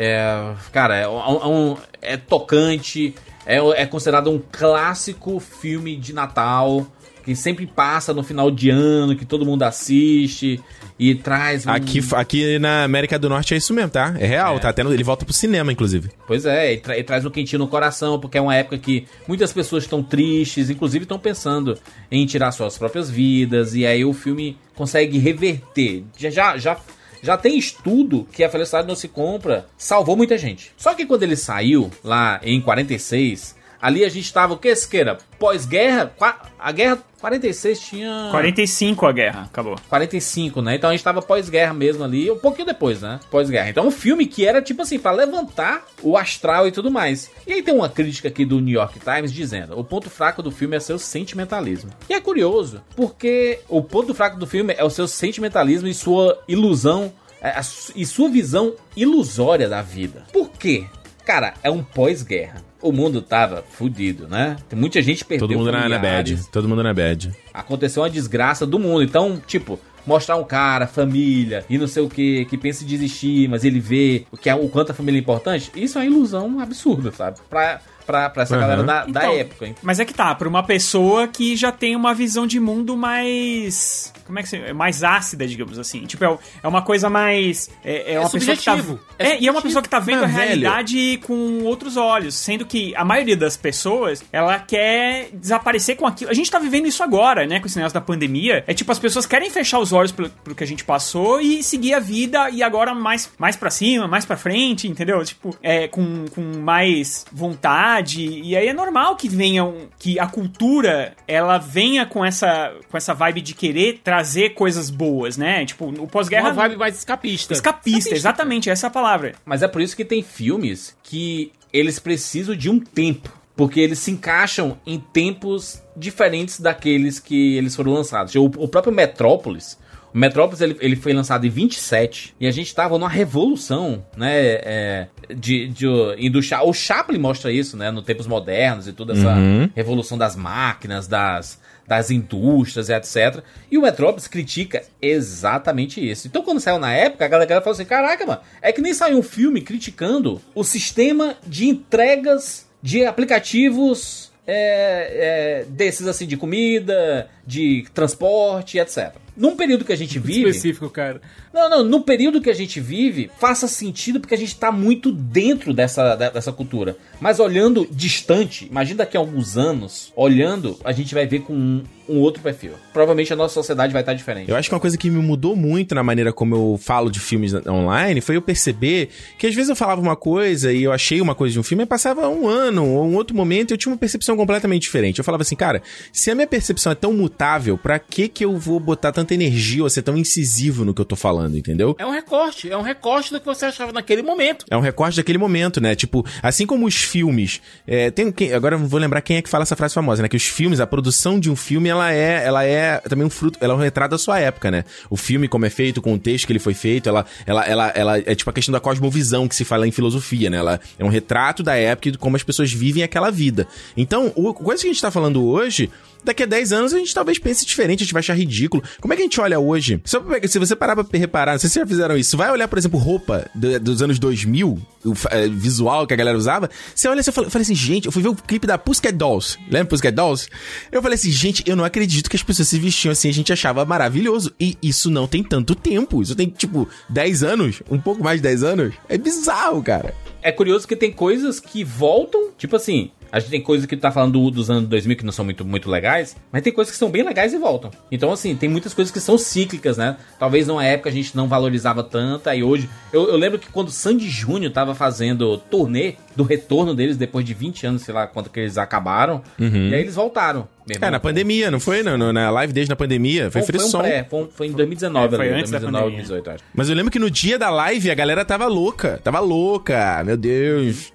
É, cara, é, um- é um- é tocante. É, é considerado um clássico filme de Natal. Que sempre passa no final de ano, que todo mundo assiste. E traz um... Aqui, aqui na América do Norte é isso mesmo, tá? É real, tá? Até no- ele volta pro cinema, inclusive. Pois é, e, tra- e traz um quentinho no coração, porque é uma época que muitas pessoas estão tristes, inclusive estão pensando em tirar suas próprias vidas, e aí o filme consegue reverter. Já, já, já, já tem estudo que a felicidade não se compra, salvou muita gente. Só que quando ele saiu, lá em 46, ali a gente tava, o que, Siqueira? Pós-guerra, a guerra 46 tinha... 45 a guerra, acabou. 45, né? Então a gente tava pós-guerra mesmo ali, um pouquinho depois, né? Pós-guerra. Então um filme que era tipo assim, pra levantar o astral e tudo mais. E aí tem uma crítica aqui do New York Times dizendo: o ponto fraco do filme é seu sentimentalismo. E é curioso, porque o ponto fraco do filme é o seu sentimentalismo e sua ilusão. é, E sua visão ilusória da vida. Por quê? Cara, é um pós-guerra. O mundo tava fudido, né? Tem muita gente perdeu Todo mundo na, na familiares bad. Todo mundo na bad. aconteceu uma desgraça do mundo. Então, tipo, mostrar um cara, família e não sei o que, que pensa em desistir, mas ele vê o, que é, o quanto a família é importante, isso é uma ilusão absurda, sabe? Pra, pra, pra essa Aham. galera da, da Então, época, hein? Mas é que tá, pra uma pessoa que já tem uma visão de mundo mais. Como é que se. é Mais ácida, digamos assim. Tipo, é, é uma coisa mais. É, é uma pessoa que tá. É, É e é uma pessoa que tá vendo Mas, a velho- realidade com outros olhos. Sendo que a maioria das pessoas, ela quer desaparecer com aquilo. A gente tá vivendo isso agora, né? Com esse negócio da pandemia. É tipo, as pessoas querem fechar os olhos pro, pro que a gente passou e seguir a vida e agora mais, mais pra cima, mais pra frente, entendeu? Tipo, é, com, com mais vontade. E aí é normal que venham. Que a cultura ela venha com essa, com essa vibe de querer trazer coisas boas, né? Tipo, o pós-guerra. Uma vibe mais escapista. Escapista, exatamente, essa é a palavra. Mas é por isso que tem filmes que eles precisam de um tempo. Porque eles se encaixam em tempos diferentes daqueles que eles foram lançados. O, o próprio Metrópolis. O Metrópolis ele, ele foi lançado em 27 e a gente tava numa revolução, né? É, de, de. O Chaplin mostra isso, né? No tempos modernos e toda essa Uhum. revolução das máquinas, das, das indústrias e etc. E o Metrópolis critica exatamente isso. Então, quando saiu na época, a galera falou assim: caraca, mano, é que nem saiu um filme criticando o sistema de entregas de aplicativos é, é, desses assim, de comida, de transporte, etc. Num período que a gente vive. Específico, cara. Não, não, no período que a gente vive, faça sentido porque a gente tá muito dentro dessa, dessa cultura. Mas olhando distante, imagina daqui a alguns anos, olhando, a gente vai ver com um, um outro perfil. Provavelmente a nossa sociedade vai estar diferente. Eu acho que uma coisa que me mudou muito na maneira como eu falo de filmes online foi eu perceber que às vezes eu falava uma coisa e eu achei uma coisa de um filme e passava um ano ou um outro momento e eu tinha uma percepção completamente diferente. Eu falava assim, cara, se a minha percepção é tão mutável, pra que que eu vou botar tanta energia ou ser tão incisivo no que eu tô falando, entendeu? É um recorte, é um recorte do que você achava naquele momento. É um recorte daquele momento, né? Tipo, assim como os filmes. é, tem quem, agora eu vou lembrar quem é que fala essa frase famosa, né? Que os filmes, a produção de um filme, ela é, ela é também um fruto, ela é um retrato da sua época, né? O filme, como é feito, com o texto que ele foi feito, ela, ela, ela, ela é tipo a questão da cosmovisão que se fala em filosofia, né? Ela é um retrato da época e de como as pessoas vivem aquela vida. Então, o, coisa que a gente tá falando hoje. Daqui a 10 anos a gente talvez pense diferente, a gente vai achar ridículo. Como é que a gente olha hoje? Só pra se você parar pra reparar, não sei se já fizeram isso, vai olhar, por exemplo, roupa do- dos anos 2000, o eh, visual que a galera usava, você olha assim, eu falei, eu falei assim, gente, eu fui ver o clipe da Pussycat Dolls, lembra Pussycat Dolls? Eu falei assim, gente, eu não acredito que as pessoas se vestiam assim, a gente achava maravilhoso. E isso não tem tanto tempo, isso tem, tipo, 10 anos, um pouco mais de 10 anos. É bizarro, cara. É curioso que tem coisas que voltam, tipo assim, A gente tem coisas que tu tá falando do- dos anos 2000 que não são muito, muito legais, mas tem coisas que são bem legais e voltam. Então, assim, tem muitas coisas que são cíclicas, né? Talvez numa época a gente não valorizava tanto, aí hoje. Eu, eu lembro que quando o Sandy Júnior tava fazendo turnê do retorno deles depois de 20 anos, sei lá quanto que eles acabaram, e aí eles voltaram. É, na pandemia, não foi? No, na live desde na pandemia. Foi, Foi, foi, um pré, foi, um- foi em 2019, É, foi ali, antes da 2019, pandemia. 2018, acho. Mas eu lembro que no dia da live a galera tava louca. Tava louca. Meu Deus.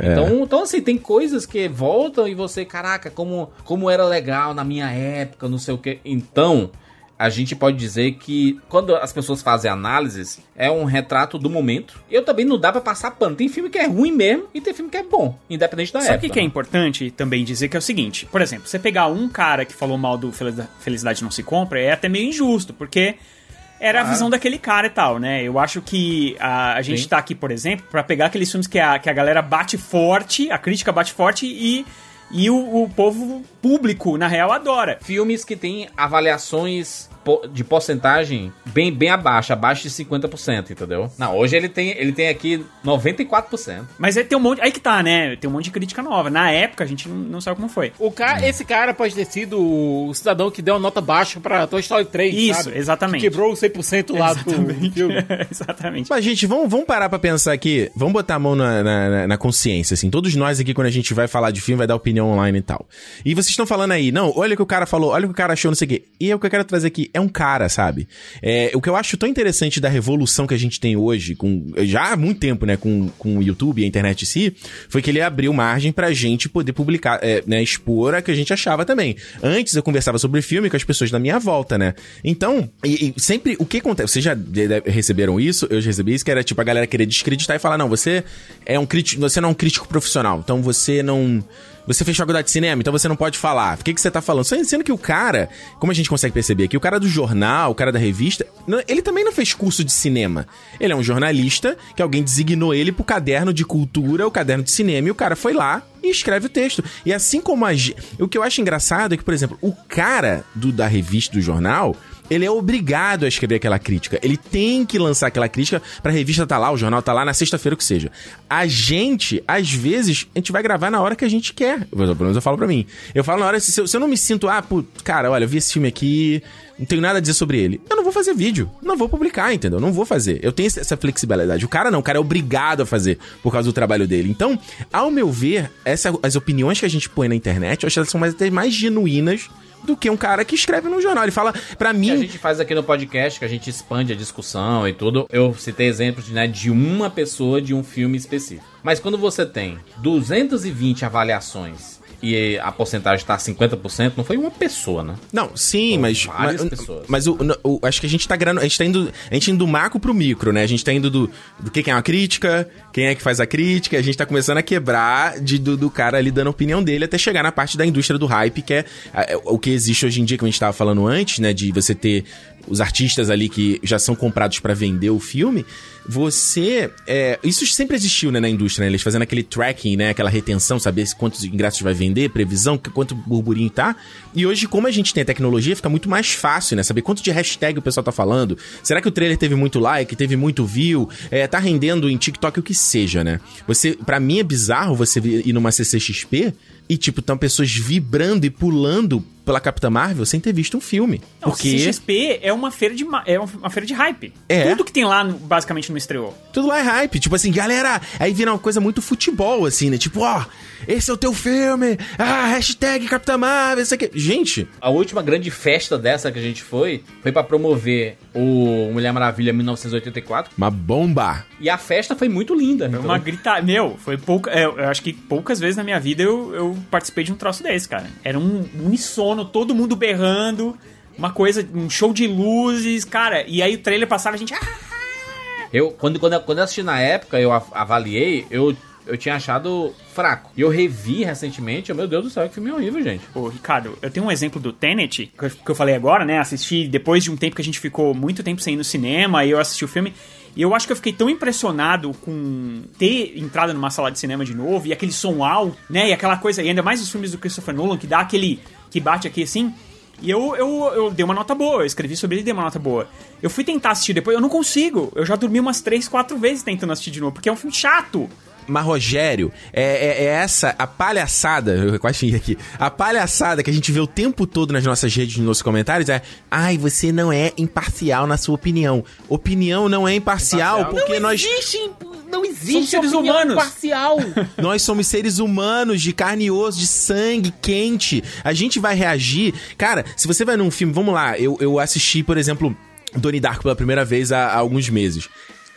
É. Então, então, assim, tem coisas que voltam e você, caraca, como, como era legal na minha época, não sei o que. Então, a gente pode dizer que quando as pessoas fazem análises, é um retrato do momento. Eu também não dá pra passar pano. Tem filme que é ruim mesmo e tem filme que é bom, independente da Sabe o época. que, que é importante também dizer que é o seguinte, por exemplo, você pegar um cara que falou mal do Felicidade Não Se Compra é até meio injusto, porque era a Claro. visão daquele cara e tal, né? Eu acho que a, a gente Sim. tá aqui, por exemplo, pra pegar aqueles filmes que a, que a galera bate forte, a crítica bate forte e, e o, o povo público, na real, adora. Filmes que têm avaliações de porcentagem bem, bem abaixo, abaixo de 50%, entendeu? Não, hoje ele tem, ele tem aqui 94%. Mas aí tem um monte. Aí que tá, né? Tem um monte de crítica nova. Na época a gente não, não sabe como foi. O cara, esse cara pode ter sido o cidadão que deu uma nota baixa pra Toy Story 3, Isso, sabe? exatamente. Que quebrou o 100% lá do filme. Exatamente. Mas, gente, vamos, vamos parar pra pensar aqui. Vamos botar a mão na, na, na- na consciência, assim. Todos nós aqui, quando a gente vai falar de filme, vai dar opinião online e tal. E vocês estão falando aí, não, olha o que o cara falou, olha o que o cara achou, não sei o quê. E é o que eu quero trazer aqui. É um cara, sabe? É, o que eu acho tão interessante da revolução que a gente tem hoje, com já há muito tempo, né, com, com o YouTube e a internet em si, foi que ele abriu margem pra gente poder publicar, é, né, expor a que a gente achava também. Antes eu conversava sobre filme com as pessoas da minha volta, né? Então, e, e sempre, o que acontece? Vocês já receberam isso? Eu já recebi isso, que era tipo a galera querer descreditar e falar, não, você é um crítico, você não é um crítico profissional, então você não... Você fez faculdade de cinema, então você não pode falar. Por que, que você tá falando? Sendo que o cara, como a gente consegue perceber aqui, o cara do jornal, o cara da revista, ele também não fez curso de cinema. Ele é um jornalista que alguém designou ele pro caderno de cultura, o caderno de cinema, e o cara foi lá e escreve o texto. E assim como a. O que eu acho engraçado é que, por exemplo, o cara do, da revista, do jornal, ele é obrigado a escrever aquela crítica. Ele tem que lançar aquela crítica pra revista tá lá, o jornal tá lá na sexta-feira, que seja. A gente, às vezes, a gente vai gravar na hora que a gente quer. Pelo menos eu falo pra mim. Eu falo na hora, se eu, se eu não me sinto, ah, pô, cara, olha, eu vi esse filme aqui, não tenho nada a dizer sobre ele. Eu não vou fazer vídeo. Não vou publicar, entendeu? Não vou fazer. Eu tenho essa flexibilidade. O cara não, o cara é obrigado a fazer por causa do trabalho dele. Então, ao meu ver, essa, as opiniões que a gente põe na internet, eu acho que elas são mais, até mais genuínas do que um cara que escreve no jornal. Ele fala, pra que mim. a gente faz aqui no podcast, que a gente expande a discussão e tudo. Eu citei exemplos né, de uma pessoa de um filme específico. Mas quando você tem 220 avaliações e a porcentagem tá 50%, não foi uma pessoa, né? Não, sim, mas. várias mas, pessoas. mas o, o- acho que a gente tá grano, a gente tá indo. A gente indo do macro pro micro, né? A gente tá indo do, do que que é uma crítica, quem é que faz a crítica, a gente tá começando a quebrar de, do, do cara ali dando a opinião dele até chegar na parte da indústria do hype, que é, é, o que existe hoje em dia, como a gente tava falando antes, né? De você ter os artistas ali que já são comprados pra vender o filme. Você. é, isso sempre existiu, né, na indústria, né? Eles fazendo aquele tracking, né? Aquela retenção, saber quantos ingressos vai vender, previsão, quanto burburinho tá. E hoje, como a gente tem a tecnologia, fica muito mais fácil, né? Saber quanto de hashtag o pessoal tá falando. Será que o trailer teve muito like, teve muito view? É, tá rendendo em TikTok, o que seja, né? Você, para mim é bizarro você ir numa CCXP e, tipo, tão pessoas vibrando e pulando pela Capitã Marvel sem ter visto um filme. Não, Porque CXP é uma feira de é uma feira de hype. É. Tudo que tem lá, no- basicamente, não estreou. tudo lá é hype. Tipo assim, galera, aí vira uma coisa muito futebol, assim, né? Tipo, ó, esse é o teu filme. Ah, hashtag Capitã Marvel, isso aqui. Gente, A última grande festa dessa que a gente foi, foi pra promover o Mulher Maravilha 1984. uma bomba. E a festa foi muito linda. Foi então- uma grita... Meu, foi pouca... é, eu acho que poucas vezes na minha vida eu, eu participei de um troço desse, cara. Era um unissono, todo mundo berrando, uma coisa, um show de luzes, cara. E aí o trailer passava, a gente... Ah! Eu, quando, quando, eu- quando eu assisti na época, eu av- avaliei, eu, eu tinha achado fraco. E eu revi recentemente, meu Deus do céu, que filme horrível, gente. Ô, Ricardo, eu tenho um exemplo do Tenet, que eu, que eu falei agora, né? Assisti depois de um tempo que a gente ficou muito tempo sem ir no cinema, e eu assisti o filme. E eu acho que eu fiquei tão impressionado com ter entrado numa sala de cinema de novo, e aquele som alto, né? E aquela coisa, e ainda mais os filmes do Christopher Nolan, que dá aquele. Que bate aqui assim. E eu, eu, eu dei uma nota boa, eu escrevi sobre ele e dei uma nota boa. Eu fui tentar assistir depois, eu não consigo. Eu já dormi umas 3, 4 vezes tentando assistir de novo, porque é um filme chato. Mas, Rogério, é, é- é essa a palhaçada, eu quase xinguei aqui, a palhaçada que a gente vê o tempo todo nas nossas redes, nos nossos comentários é ai, você não é imparcial na sua opinião. Opinião não é imparcial, porque nós, existe, não existe Somos seres opinião humanos. parcial. nós somos seres humanos de carne e osso, de sangue quente. A gente vai reagir. Cara, se você vai num filme, vamos lá, eu, eu assisti, por exemplo, Donnie Darko pela primeira vez há, há alguns meses.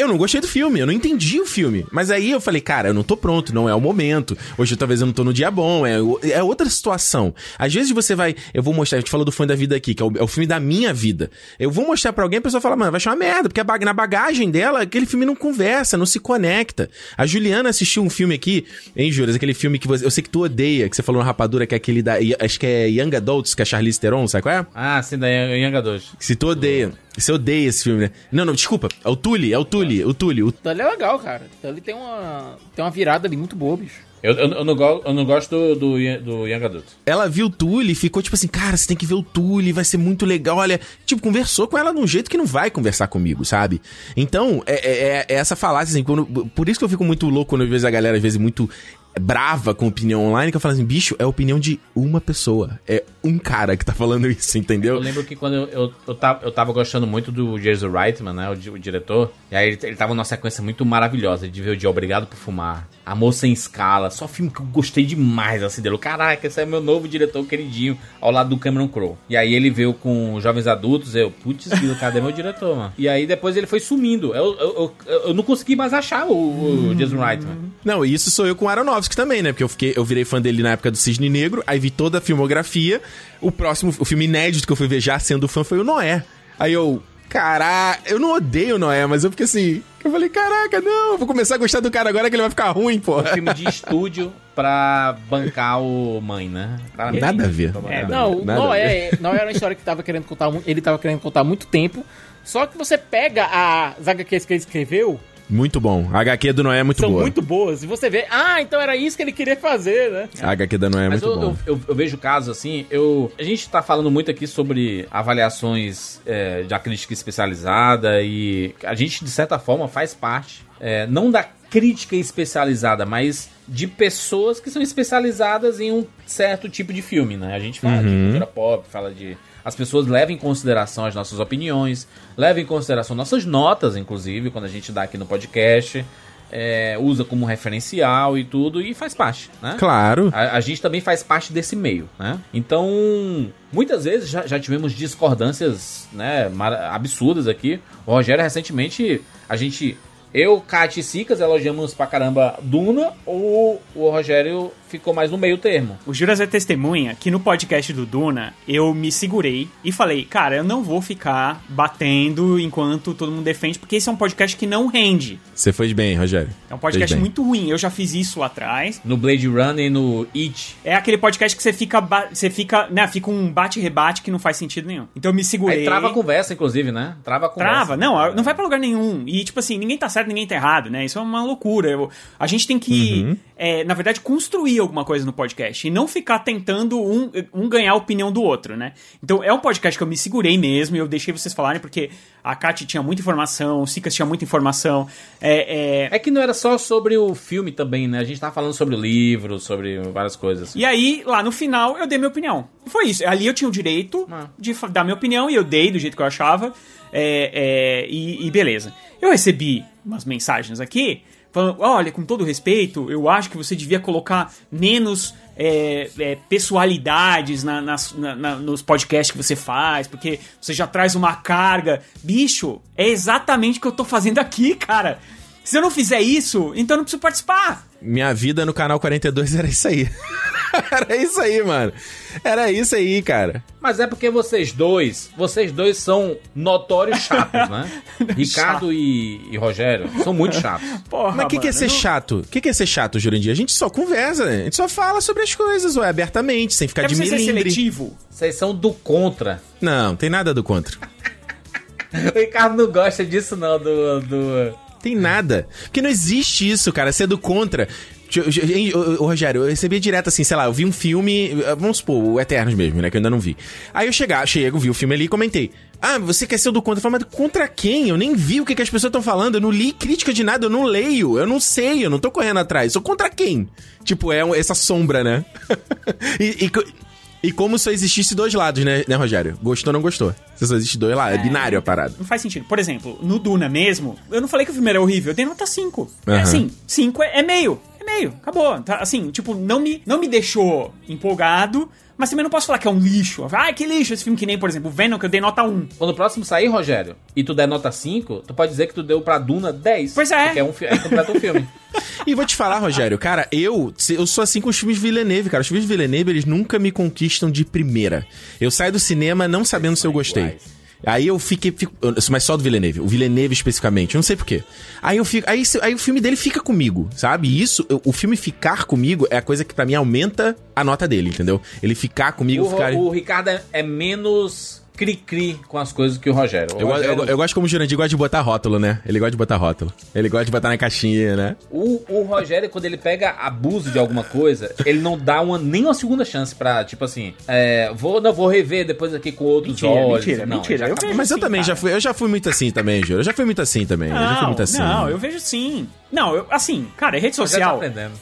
Eu não gostei do filme, eu não entendi o filme. Mas aí eu falei, cara, eu não tô pronto, não é o momento. Hoje talvez eu não tô no dia bom, é, é outra situação. Às vezes você vai. Eu vou mostrar, a gente falou do fã da vida aqui, que é o, é o filme da minha vida. Eu vou mostrar pra alguém, a pessoa fala, mano, vai achar uma merda, porque a na bagagem dela, aquele filme não conversa, não se conecta. A Juliana assistiu um filme aqui, hein, Juras? Aquele filme que você, eu sei que tu odeia, que você falou na rapadura, que é aquele da. Acho que é Young Adults, que é a Charlize Theron, sabe qual é? Ah, sim, da Yanga 2. Se tu odeia. Você odeia esse filme, né? Não, não, desculpa. É o Tully, é o Tully, o Tully. O... Ele é legal, cara. Então ele tem uma, tem uma virada ali muito boa, bicho. Eu, eu, eu não, go- eu não gosto do, do, Young- do Young Adult. Ela viu o Tully e ficou tipo assim, cara, você tem que ver o Tully, vai ser muito legal. Olha, tipo, conversou com ela de um jeito que não vai conversar comigo, sabe? Então, é, é- é essa falácia, assim, quando- por isso que eu fico muito louco quando eu vejo a galera, às vezes, muito brava com opinião online, que eu falo assim, bicho, é a opinião de uma pessoa. É um cara que tá falando isso, entendeu? Eu lembro que quando eu, eu, eu, tava, eu tava gostando muito do Jason Reitman, né? O, o diretor. E aí ele, ele tava numa sequência muito maravilhosa de ver o dia Obrigado por Fumar. Amor Sem Escala. Só filme que eu gostei demais, assim, dele. Caraca, esse é meu novo diretor queridinho, ao lado do Cameron Crowe. E aí ele veio com Jovens Adultos. Eu, putz, cadê meu diretor, mano? E aí depois ele foi sumindo. Eu, eu, eu, eu não consegui mais achar o, o Jason Reitman. Não, e isso sou eu com o Aronofsky também, né? Porque eu, fiquei, eu virei fã dele na época do Cisne Negro, aí vi toda a filmografia. O próximo, o filme inédito que eu fui ver já sendo fã foi o Noé. Aí eu, caraca, eu não odeio o Noé, mas eu fiquei assim. Eu falei, caraca, não, eu vou começar a gostar do cara agora que ele vai ficar ruim, pô. Um filme de estúdio pra bancar o mãe, né? Claramente. Nada a ver. É, a não, nada não a é, não era uma história que tava querendo contar, ele tava querendo contar há muito tempo. Só que você pega as HQs que ele escreveu, Muito bom. A HQ do Noé é muito são boa. muito boas. E você vê, ah, então era isso que ele queria fazer, né? A HQ da Noé é Mas muito eu, bom. eu, eu- eu vejo casos assim, eu, a gente tá falando muito aqui sobre avaliações é, da crítica especializada e a gente, de certa forma, faz parte, é, não da crítica especializada, mas de pessoas que são especializadas em um certo tipo de filme, né? A gente fala de cultura pop, fala de... As pessoas levam em consideração as nossas opiniões, levam em consideração nossas notas, inclusive, quando a gente dá aqui no podcast, é, usa como referencial e tudo, e faz parte, né? Claro. A, a gente também faz parte desse meio, né? Então, muitas vezes já, já tivemos discordâncias, né, absurdas aqui. O Rogério, recentemente, a gente... Eu, Kat e Sicas elogiamos pra caramba Duna, ou o Rogério ficou mais no meio termo. O Juras é testemunha que no podcast do Duna eu me segurei e falei, cara, eu não vou ficar batendo enquanto todo mundo defende, porque esse é um podcast que não rende. Você fez bem, Rogério. É um podcast muito ruim. Eu já fiz isso lá atrás. No Blade Runner e no It. É aquele podcast que você fica, você fica, né, fica um bate-rebate que não faz sentido nenhum. Então eu me segurei. Aí trava a conversa, inclusive, né? Trava a conversa. Trava, não, não vai pra lugar nenhum. E, tipo assim, ninguém tá certo, ninguém tá errado, né? Isso é uma loucura. Eu- a gente tem que, é, na verdade, construir alguma coisa no podcast e não ficar tentando um, um ganhar a opinião do outro, né? Então, é um podcast que eu me segurei mesmo e eu deixei vocês falarem porque a Kati tinha muita informação, o Sicas tinha muita informação. É, é, É que não era só sobre o filme também, né? A gente tava falando sobre o livro, sobre várias coisas. E aí, lá no final, eu dei minha opinião. E foi isso. Ali eu tinha o direito Ah. de dar minha opinião e eu dei do jeito que eu achava. É, é, e, e beleza. Eu recebi umas mensagens aqui falando: olha, com todo respeito, eu acho que você devia colocar menos é, é, pessoalidades na- nas- na- na- nos podcasts que você faz, porque você já traz uma carga. Bicho, é exatamente o que eu tô fazendo aqui, cara. Se eu não fizer isso, então eu não preciso participar. Minha vida no canal 42 era isso aí. era isso aí, mano. Era isso aí, cara. Mas é porque vocês dois, vocês dois são notórios chatos, né? Ricardo e, e Rogério são muito chatos. Porra, Mas o que, que é ser chato? O que, que é ser chato, Jurandir? A gente só conversa, né? a gente só fala sobre as coisas, ué, abertamente, sem ficar Deve de ser milindre. seletivo. Vocês são do contra. Não, tem nada do contra. O Ricardo não gosta disso, não, do. do... Tem nada. Porque não existe isso, cara. Ser do contra. Ô, Rogério, eu recebia direto assim, sei lá, eu vi um filme, eh, vamos supor, o Eternos mesmo, né, que eu ainda não vi. Aí eu chegar, chego, vi o filme ali e comentei. Ah, você quer ser o do contra? Eu falei, mas contra quem? Eu nem vi o que, que as pessoas estão falando, eu não li crítica de nada, eu não leio, eu não sei, eu não tô correndo atrás. Sou contra quem? Tipo, é um- essa sombra, né? e, e e como só existisse dois lados, né, né, Rogério? Gostou ou não gostou? Se só existe dois lados, é, binário a parada. Não faz sentido. Por exemplo, no Duna mesmo, eu não falei que o filme era horrível, eu dei nota 5. É Aham. assim, 5 é, é meio. É meio, acabou. Tá, assim, tipo, não me, não me deixou empolgado, mas também não posso falar que é um lixo. Ah, que lixo esse filme, que nem, por exemplo, o Venom, que eu dei nota 1. Quando o próximo sair, Rogério, e tu der nota 5, tu pode dizer que tu deu pra Duna 10. Pois é. Porque é um, é completo um filme. E vou te falar, Rogério, cara, eu, eu sou assim com os filmes de Villeneuve, cara. Os filmes de Villeneuve, eles nunca me conquistam de primeira. Eu saio do cinema não sabendo se eu gostei. Aí eu fiquei, fico, mas só do Villeneuve, o Villeneuve especificamente, eu não sei porquê. Aí eu fico, aí, aí o filme dele fica comigo, sabe? E isso, eu- o filme ficar comigo é a coisa que pra mim aumenta a nota dele, entendeu? Ele ficar comigo, O, ficar... o Ricardo é, é menos cri-cri com as coisas que o Rogério. O, Eu, eu, Rogério- go- eu gosto como o Jurandir gosta de botar rótulo, né? Ele gosta de botar rótulo. Ele gosta de botar na caixinha, né? o, o Rogério, quando ele pega abuso de alguma coisa, ele não dá uma, nem uma segunda chance pra, tipo assim, é, vou, não, vou rever depois aqui com outros Mentira, olhos. mentira, não, mentira. já Eu acabou. vejo Mas eu sim, também já cara. fui, eu já fui muito assim também, Júlio. Eu já fui muito assim também. eu já fui muito assim. Não, eu vejo sim. Não, eu, assim, cara, rede já tá social.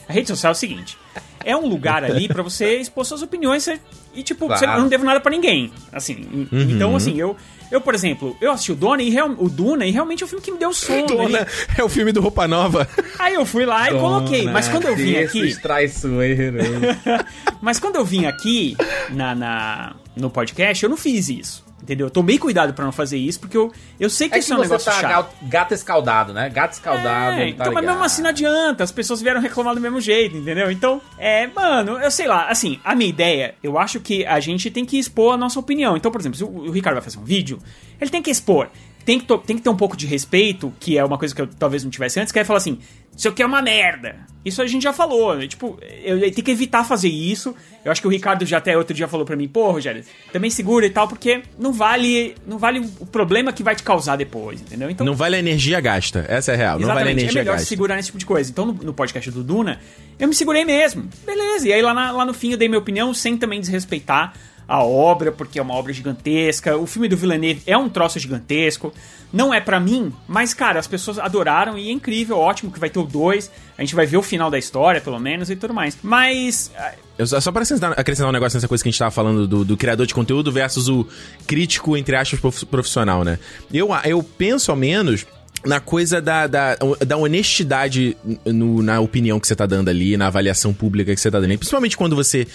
a rede social é o seguinte: é um lugar ali pra você expor suas opiniões você- e, tipo, Claro. você eu não devo nada pra ninguém. Assim, Uhum. então, assim, eu, eu, por exemplo, eu assisti o Duna e, real- o Duna e realmente é um filme que me deu sono. Dona, ali. é o filme do Roupa Nova. Aí eu fui lá e coloquei. Mas quando eu vim aqui. Traiçoeiros. Mas quando eu vim aqui na, na- no podcast, eu não fiz isso. Entendeu? Eu tomei cuidado pra não fazer isso, porque eu, eu sei que É isso que é um negócio tá chato. gato, escaldado, né? Gato escaldado. É, tá então, mas mesmo assim não adianta, as pessoas vieram reclamar do mesmo jeito, entendeu? Então, é, mano, eu sei lá, assim, a minha ideia, eu acho que a gente tem que expor a nossa opinião. Então, por exemplo, se o, o Ricardo vai fazer um vídeo, ele tem que expor. Tem que, tem que ter um pouco de respeito, que é uma coisa que eu talvez não tivesse antes, que é falar assim, isso aqui é uma merda. Isso a gente já falou, né? Tipo, eu, eu tenho que evitar fazer isso. Eu acho que o Ricardo já até outro dia falou pra mim, pô, Rogério, também segura e tal, porque não vale, não vale o problema que vai te causar depois, entendeu? Então, Não vale a energia gasta. Essa é a real. Não vale a Exatamente, energia é melhor gasta. segurar nesse tipo de coisa. Então, no, no podcast do Duna, eu me segurei mesmo. Beleza. E aí, lá, na- lá no fim, eu dei minha opinião, sem também desrespeitar a obra, porque é uma obra gigantesca. O filme do Villeneuve é um troço gigantesco. Não é pra mim, mas, cara, as pessoas adoraram e é incrível, ótimo que vai ter o 2. A gente vai ver o final da história, pelo menos, e tudo mais. Mas. Eu só, só pra acrescentar, um negócio nessa coisa que a gente tava falando do, do criador de conteúdo versus o crítico, entre aspas, prof- profissional, né? Eu, eu penso, ao menos, na coisa da, da, da honestidade no- na opinião que você tá dando ali, na avaliação pública que você tá dando ali. Principalmente quando você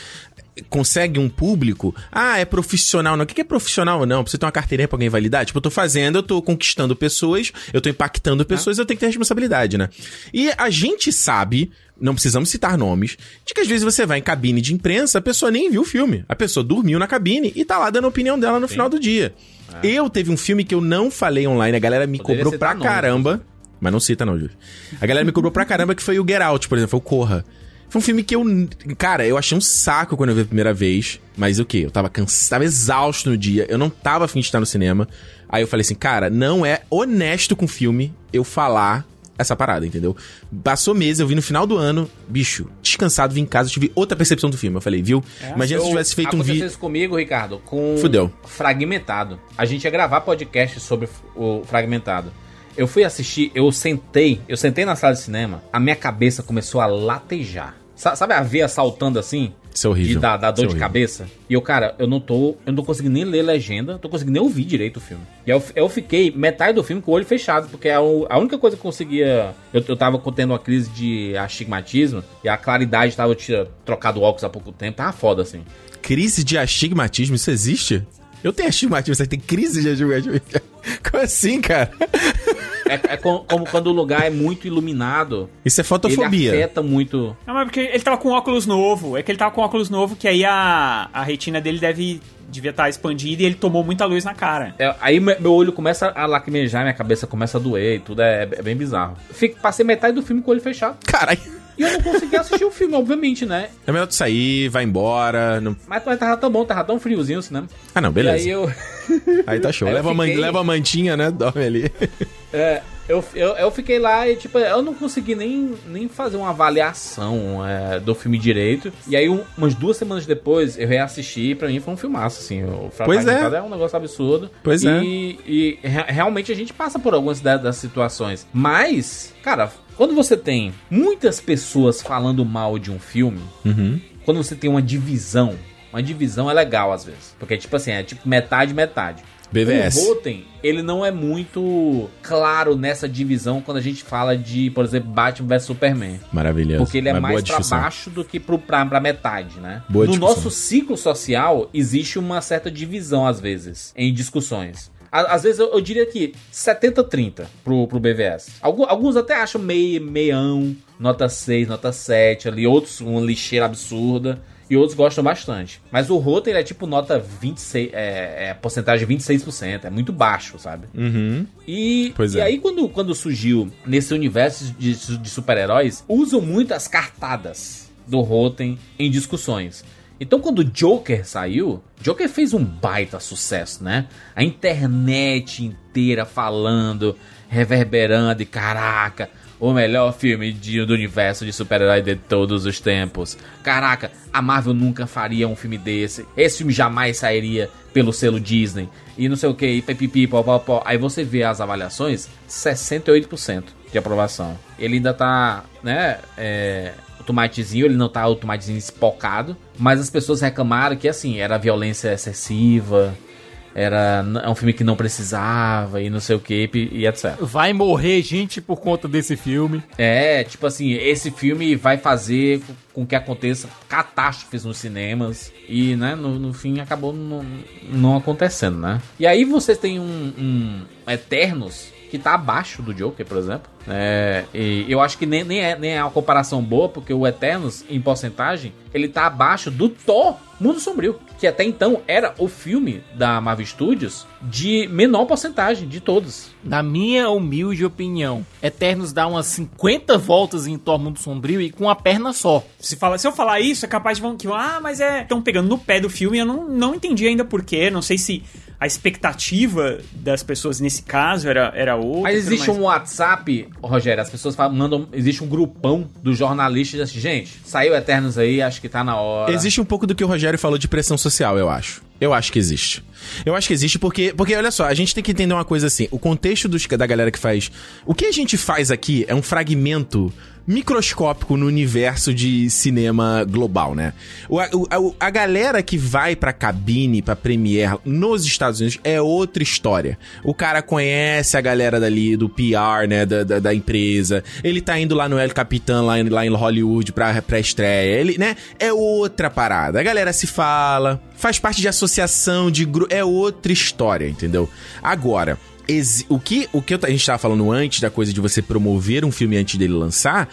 consegue um público, ah, é profissional. Não, o que é profissional? Não, precisa ter uma carteirinha pra alguém validar. Tipo, eu tô fazendo, eu tô conquistando pessoas, eu tô impactando pessoas, eu tenho que ter responsabilidade, né? E a gente sabe, não precisamos citar nomes, de que às vezes você vai em cabine de imprensa, a pessoa nem viu o filme. A pessoa dormiu na cabine e tá lá dando a opinião dela no final do dia. Eu teve um filme que eu não falei online, a galera me Poderia cobrou pra nomes, caramba. Mas não cita, não, Júlio. A galera me cobrou pra caramba que foi o Get Out, por exemplo, foi o Corra. Foi um filme que eu. Cara, eu achei um saco quando eu vi a primeira vez. Mas o quê? Eu tava cansado, tava exausto no dia. Eu não tava afim de estar no cinema. Aí eu falei assim, cara, não é honesto com o filme eu falar essa parada, entendeu? Passou meses, eu vi no final do ano, bicho, descansado, vim em casa, tive outra percepção do filme. Eu falei, viu? Imagina se eu tivesse feito um Aconteceu vídeo. isso comigo, Ricardo, com Fudeu. Fragmentado. A gente ia gravar podcast sobre o Fragmentado. Eu fui assistir, eu sentei, eu sentei na sala de cinema, a minha cabeça começou a latejar. Sa- Sabe a veia saltando assim? Isso é horrível. Dar, dar Isso dor é de cabeça. E eu, cara, eu não tô. Eu não tô conseguindo nem ler legenda, não tô conseguindo nem ouvir direito o filme. E eu, eu fiquei metade do filme com o olho fechado, porque a, u- a única coisa que eu conseguia. Eu, eu tava tendo uma crise de astigmatismo e a claridade tava tira, trocado óculos há pouco tempo. Tava foda, assim. Crise de astigmatismo, isso existe? Eu tenho astigmatismo, você tem crise de astigmatismo? Como assim, cara? É, é co- como quando o lugar é muito iluminado. Isso é Ele fotofobia. afeta muito. Não, mas porque ele tava com óculos novo. É que ele tava com óculos novo, que aí a, a retina dele deve devia estar expandida e ele tomou muita luz na cara. É, aí me- meu olho começa a lacrimejar, minha cabeça começa a doer e tudo. É, é bem bizarro. Fico, passei metade do filme com o olho fechado. Caralho. E eu não consegui assistir o filme, obviamente, né? É melhor tu sair, vai embora. Não... Mas, mas tava tão bom, tava tão friozinho o cinema. Ah, não, E beleza. aí Aí, eu. tá show. Aí Leva, a man- fiquei- leva a mantinha, né? Dorme ali. É, Eu, eu, eu fiquei lá e, tipo, eu não consegui nem, nem fazer uma avaliação é, do filme direito. E aí, um- umas duas semanas depois, eu reassisti e pra mim foi um filmaço, assim. O Pois é. É. um negócio absurdo. Pois e, é. E re- realmente a gente passa por algumas da- das situações. Mas, cara, quando você tem muitas pessoas falando mal de um filme, Uhum. quando você tem uma divisão, uma divisão é legal às vezes. Porque, tipo assim, é tipo metade, metade. BVS. O Rotten, ele não é muito claro nessa divisão quando a gente fala de, por exemplo, Batman vs Superman. Maravilhoso. Porque ele é boa mais pra baixo do que pro, pra, pra metade, né? Boa no nosso ciclo social, existe uma certa divisão, às vezes, em discussões. Às vezes eu, eu diria que 70-30 pro, pro BVS. Algu- Alguns até acham meio, meião, nota 6, nota 7 ali, outros uma lixeira absurda. E outros gostam bastante. Mas o Rotten ele é tipo nota 26, é, é porcentagem 26%, é muito baixo, sabe? Uhum. E, Pois e é. aí, quando, quando surgiu nesse universo de, de super-heróis, usam muito as cartadas do Rotten em discussões. Então, quando o Joker saiu, Joker fez um baita sucesso, né? A internet inteira falando, reverberando e caraca, o melhor filme de- do universo de super-herói de todos os tempos. Caraca, a Marvel nunca faria um filme desse. Esse filme jamais sairia pelo selo Disney. E não sei o que, pipipi, pó, pó, pó. Aí você vê as avaliações, 68% de aprovação. Ele ainda tá, né, é, tomatezinho, ele não tá o tomatezinho espocado, mas as pessoas reclamaram que, assim, era violência excessiva, era é um filme que não precisava e não sei o que, e etc. Vai morrer gente por conta desse filme. É, tipo assim, esse filme vai fazer com que aconteça catástrofes nos cinemas. E, né, no, no fim acabou não, não acontecendo, né? E aí vocês têm um, um Eternos que tá abaixo do Joker, por exemplo. É, e eu acho que nem, nem, é, nem é uma comparação boa, porque o Eternos, em porcentagem, ele tá abaixo do Thor Mundo Sombrio, que até então era o filme da Marvel Studios de menor porcentagem de todos. Na minha humilde opinião, Eternos dá umas 50 voltas em Thor Mundo Sombrio e com a perna só. Se, fala, se eu falar isso, é capaz de vão que ah, mas é. Estão pegando no pé do filme. Eu não, não entendi ainda porquê. Não sei se a expectativa das pessoas nesse caso era, era outra. Mas existe mais. um WhatsApp, Rogério, as pessoas falam- mandam. Existe um grupão dos jornalistas assim, gente, saiu Eternos aí, acho que tá na hora. Existe um pouco do que o Rogério falou de pressão social, eu acho. Eu acho que existe. Eu acho que existe porque, porque olha só, a gente tem que entender uma coisa assim. O contexto dos, da galera que faz. O que a gente faz aqui é um fragmento microscópico no universo de cinema global, né? O, a, a galera que vai pra cabine, pra premiere nos Estados Unidos é outra história. O cara conhece a galera dali, do PR, né, da, da, da empresa. Ele tá indo lá no El Capitan, lá, em- lá em Hollywood, pra, pra estreia. Ele, né, é outra parada. A galera se fala, faz parte de associação, de grupo, é outra história, entendeu? Agora, o que, o que a gente tava falando antes da coisa de você promover um filme antes dele lançar,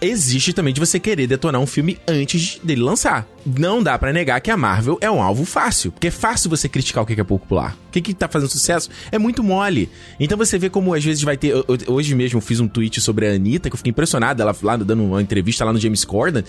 existe também de você querer detonar um filme antes dele lançar. Não dá pra negar que a Marvel é um alvo fácil, porque é fácil você criticar o que é popular. O que que tá fazendo sucesso é muito mole. Então você vê como às vezes vai ter. Hoje mesmo fiz um tweet sobre a Anitta, que eu fiquei impressionado, ela lá dando uma entrevista lá no James Corden.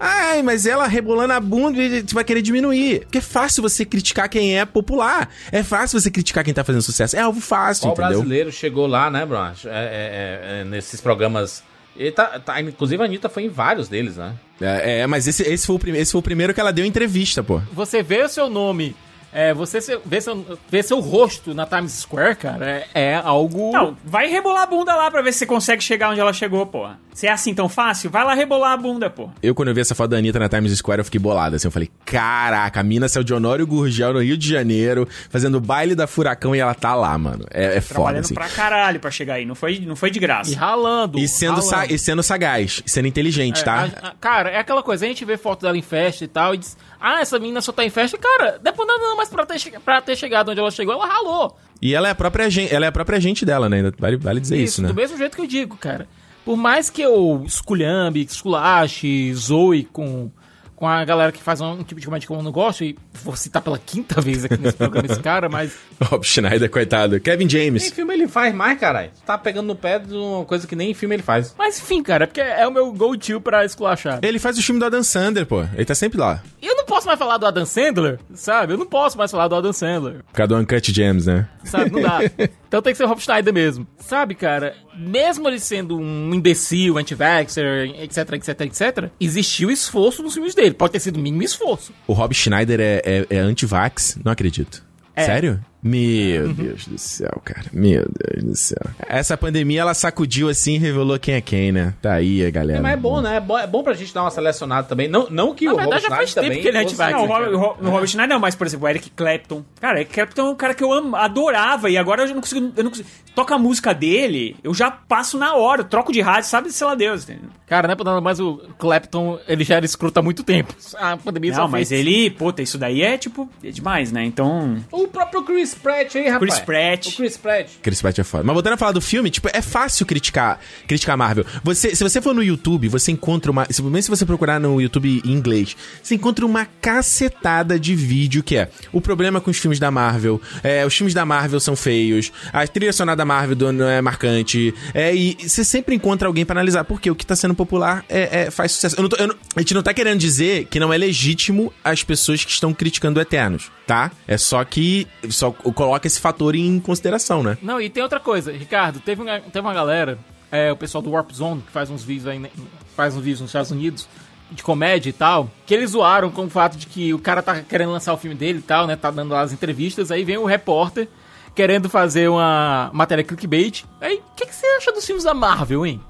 Ai, mas ela rebolando a bunda e você vai querer diminuir. Porque é fácil você criticar quem é popular. É fácil você criticar quem tá fazendo sucesso. É alvo fácil, Qual entendeu? brasileiro chegou lá, né, Branch? É, é, é, é, nesses programas. Ele tá, tá- inclusive a Anitta foi em vários deles, né? É, é, mas esse, esse, foi o prime- esse foi o primeiro que ela deu entrevista, pô. Você vê o seu nome, é, você se- vê, seu, vê seu rosto na Times Square, cara, é, é algo. Não, vai rebolar a bunda lá pra ver se você consegue chegar onde ela chegou, porra. Se é assim tão fácil, vai lá rebolar a bunda, porra. Eu, quando eu vi essa foto da Anitta na Times Square, eu fiquei bolado. Assim, eu falei, caraca, a mina saiu de Honório Gurgel no Rio de Janeiro, fazendo baile da Furacão e ela tá lá, mano. É, é foda, Trabalhando assim. pra caralho pra chegar aí. Não foi, não foi de E graça. ralando. E sendo, sa- ralando. e sendo sagaz, sendo inteligente, É, tá? a- a- cara, é aquela coisa, a gente vê foto dela em festa e tal, e diz, ah, essa menina só tá em festa. Cara, depois não, não, mas pra ter, pra ter chegado onde ela chegou, ela ralou. E ela é a própria gente, ela é a própria gente dela, né? Vale, vale dizer isso, né? do mesmo jeito que eu digo, cara. Por mais que eu esculhambe, esculache, zoe com, com a galera que faz um tipo de comédia que eu não gosto, e vou citar pela quinta vez aqui nesse programa esse cara, mas Rob Schneider, coitado. Kevin Nem James. filme ele faz mais, caralho. Tá pegando no pé de uma coisa que nem filme ele faz. Mas enfim, cara, é porque é o meu go-to pra esculachar. Ele faz o filme do Adam Sandler, pô. Ele tá sempre lá. E posso mais falar do Adam Sandler, sabe? Eu não posso mais falar do Adam Sandler. Por causa do Uncut Gems, né? Sabe? Não dá. Então tem que ser o Rob Schneider mesmo. Sabe, cara? Mesmo ele sendo um imbecil, anti-vaxxer, etc, etc, etc, existiu esforço nos filmes dele. Pode ter sido o mínimo esforço. O Rob Schneider é, é, é anti-vax? Não acredito. É. Sério? Meu Deus do céu, cara. Meu Deus do céu. Essa pandemia, ela sacudiu assim e revelou quem é quem, né? Tá aí, a galera. Mas é bom, né? É bom, é bom pra gente dar uma selecionada também. Não, não que Na o verdade, Rob já faz Schneider tempo que ele é anti-vax. Não, o. Robert, o Ro- o Robert Schneider não, mas, por exemplo, o Eric Clapton. Cara, Eric Clapton é um cara que eu amo, adorava e agora eu já não consigo, eu não consigo. Toca a música dele, eu já passo na hora, troco de rádio, sabe, sei lá Deus. entendeu? Cara, não é por nada, mas o Clapton, ele já era escroto há muito tempo. A pandemia só Não, mas fez- ele, puta, isso daí é tipo, é demais, né? Então. O próprio Chris Pratt aí, rapaz. Chris Pratt. O Chris Pratt. Chris Pratt é foda. Mas voltando a falar do filme, tipo, é fácil criticar, criticar a Marvel. Você, se você for no YouTube, você encontra uma. Se, mesmo se você procurar no YouTube em inglês, você encontra uma cacetada de vídeo que é o problema com os filmes da Marvel. É, os filmes da Marvel são feios. A trilha sonora da Marvel não é marcante. É, e você sempre encontra alguém pra analisar. Porque o que tá sendo popular é, é- faz sucesso. Eu não tô- eu não- a gente não tá querendo dizer que não é legítimo as pessoas que estão criticando Eternos, tá? É só que. Só coloca esse fator em consideração, né? Não, e tem outra coisa, Ricardo, teve, uma, teve uma galera, é, o pessoal do Warp Zone, que faz uns vídeos aí, né, faz uns vídeos nos Estados Unidos, de comédia e tal, que eles zoaram com o fato de que o cara tá querendo lançar o filme dele e tal, né, tá dando lá as entrevistas, aí vem o repórter querendo fazer uma matéria clickbait. Aí, o que, que você acha dos filmes da Marvel, hein?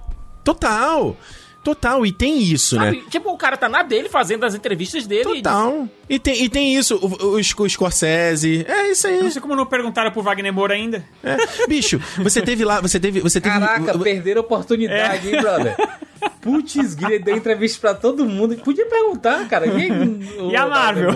Total! Total, e tem isso, né? Sabe? Tipo, o cara tá na dele, fazendo as entrevistas dele. e Total. E tem, e tem isso, o, o, o Scorsese. É isso aí. Não sei como não perguntaram pro Wagner Moura ainda. É. Bicho, você teve lá, você teve. Você teve Caraca, perderam a oportunidade, hein, brother? Putz, Guilherme deu entrevista pra todo mundo. Podia perguntar, cara. E, E a Marvel?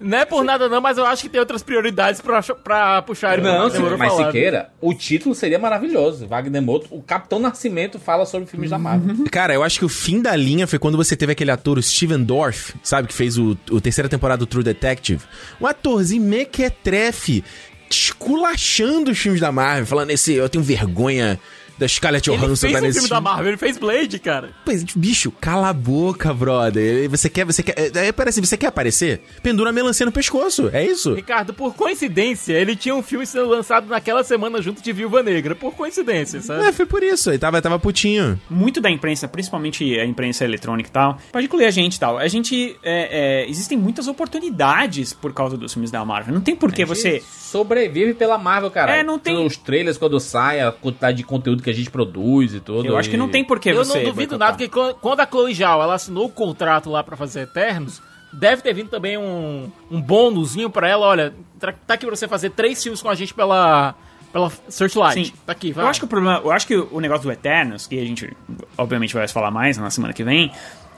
Não é por nada não, mas eu acho que tem outras prioridades pra, pra puxar ele Não, Demorou mas Siqueira, o título seria maravilhoso. Wagner Moto, o Capitão Nascimento fala sobre filmes da Marvel. Cara, eu acho que o fim da linha foi quando você teve aquele ator, o Steven Dorff, sabe, que fez o, o terceira temporada do True Detective. Um atorzinho mequetrefe, esculachando os filmes da Marvel, falando esse, eu tenho vergonha da Scarlett Ele Johansson fez tá um nesse filme da Marvel, ele fez Blade, cara. Pois, bicho, cala a boca, brother. Você quer, você quer, é, parece, você quer aparecer? Pendura a melancia no pescoço, é isso? Ricardo, por coincidência, ele tinha um filme sendo lançado naquela semana junto de Viúva Negra. Por coincidência, sabe? É, foi por isso, ele tava, tava putinho. muito da imprensa, principalmente a imprensa eletrônica e tal, pode incluir a gente e tal. A gente. é, é, existem muitas oportunidades por causa dos filmes da Marvel. Não tem por que você. Sobrevive pela Marvel, cara. É, não tem- Os trailers quando sai, a quantidade de conteúdo que a gente produz e tudo. Eu acho e- que não tem por que Eu você. não duvido boicotar. nada que quan- quando a Chloe Zhao ela assinou o contrato lá pra fazer Eternos, deve ter vindo também um, um bônusinho pra ela. Olha, tá aqui pra você fazer três filmes com a gente pela, pela Searchlight. Sim. Tá aqui, vai. Eu acho que o problema, eu acho que o negócio do Eternos, que a gente obviamente vai falar mais na semana que vem,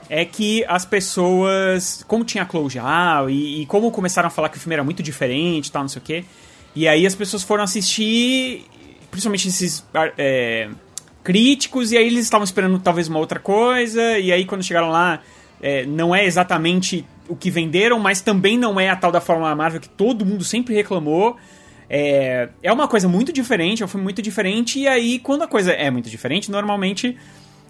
é que as pessoas, como tinha a Chloe Zhao e, e como começaram a falar que o filme era muito diferente e tal, não sei o quê, e aí as pessoas foram assistir, principalmente esses é, críticos, e aí eles estavam esperando talvez uma outra coisa, e aí quando chegaram lá, é, não é exatamente o que venderam, mas também não é a tal da Fórmula Marvel que todo mundo sempre reclamou. É, é uma coisa muito diferente, é um filme muito diferente, e aí, quando a coisa é muito diferente, normalmente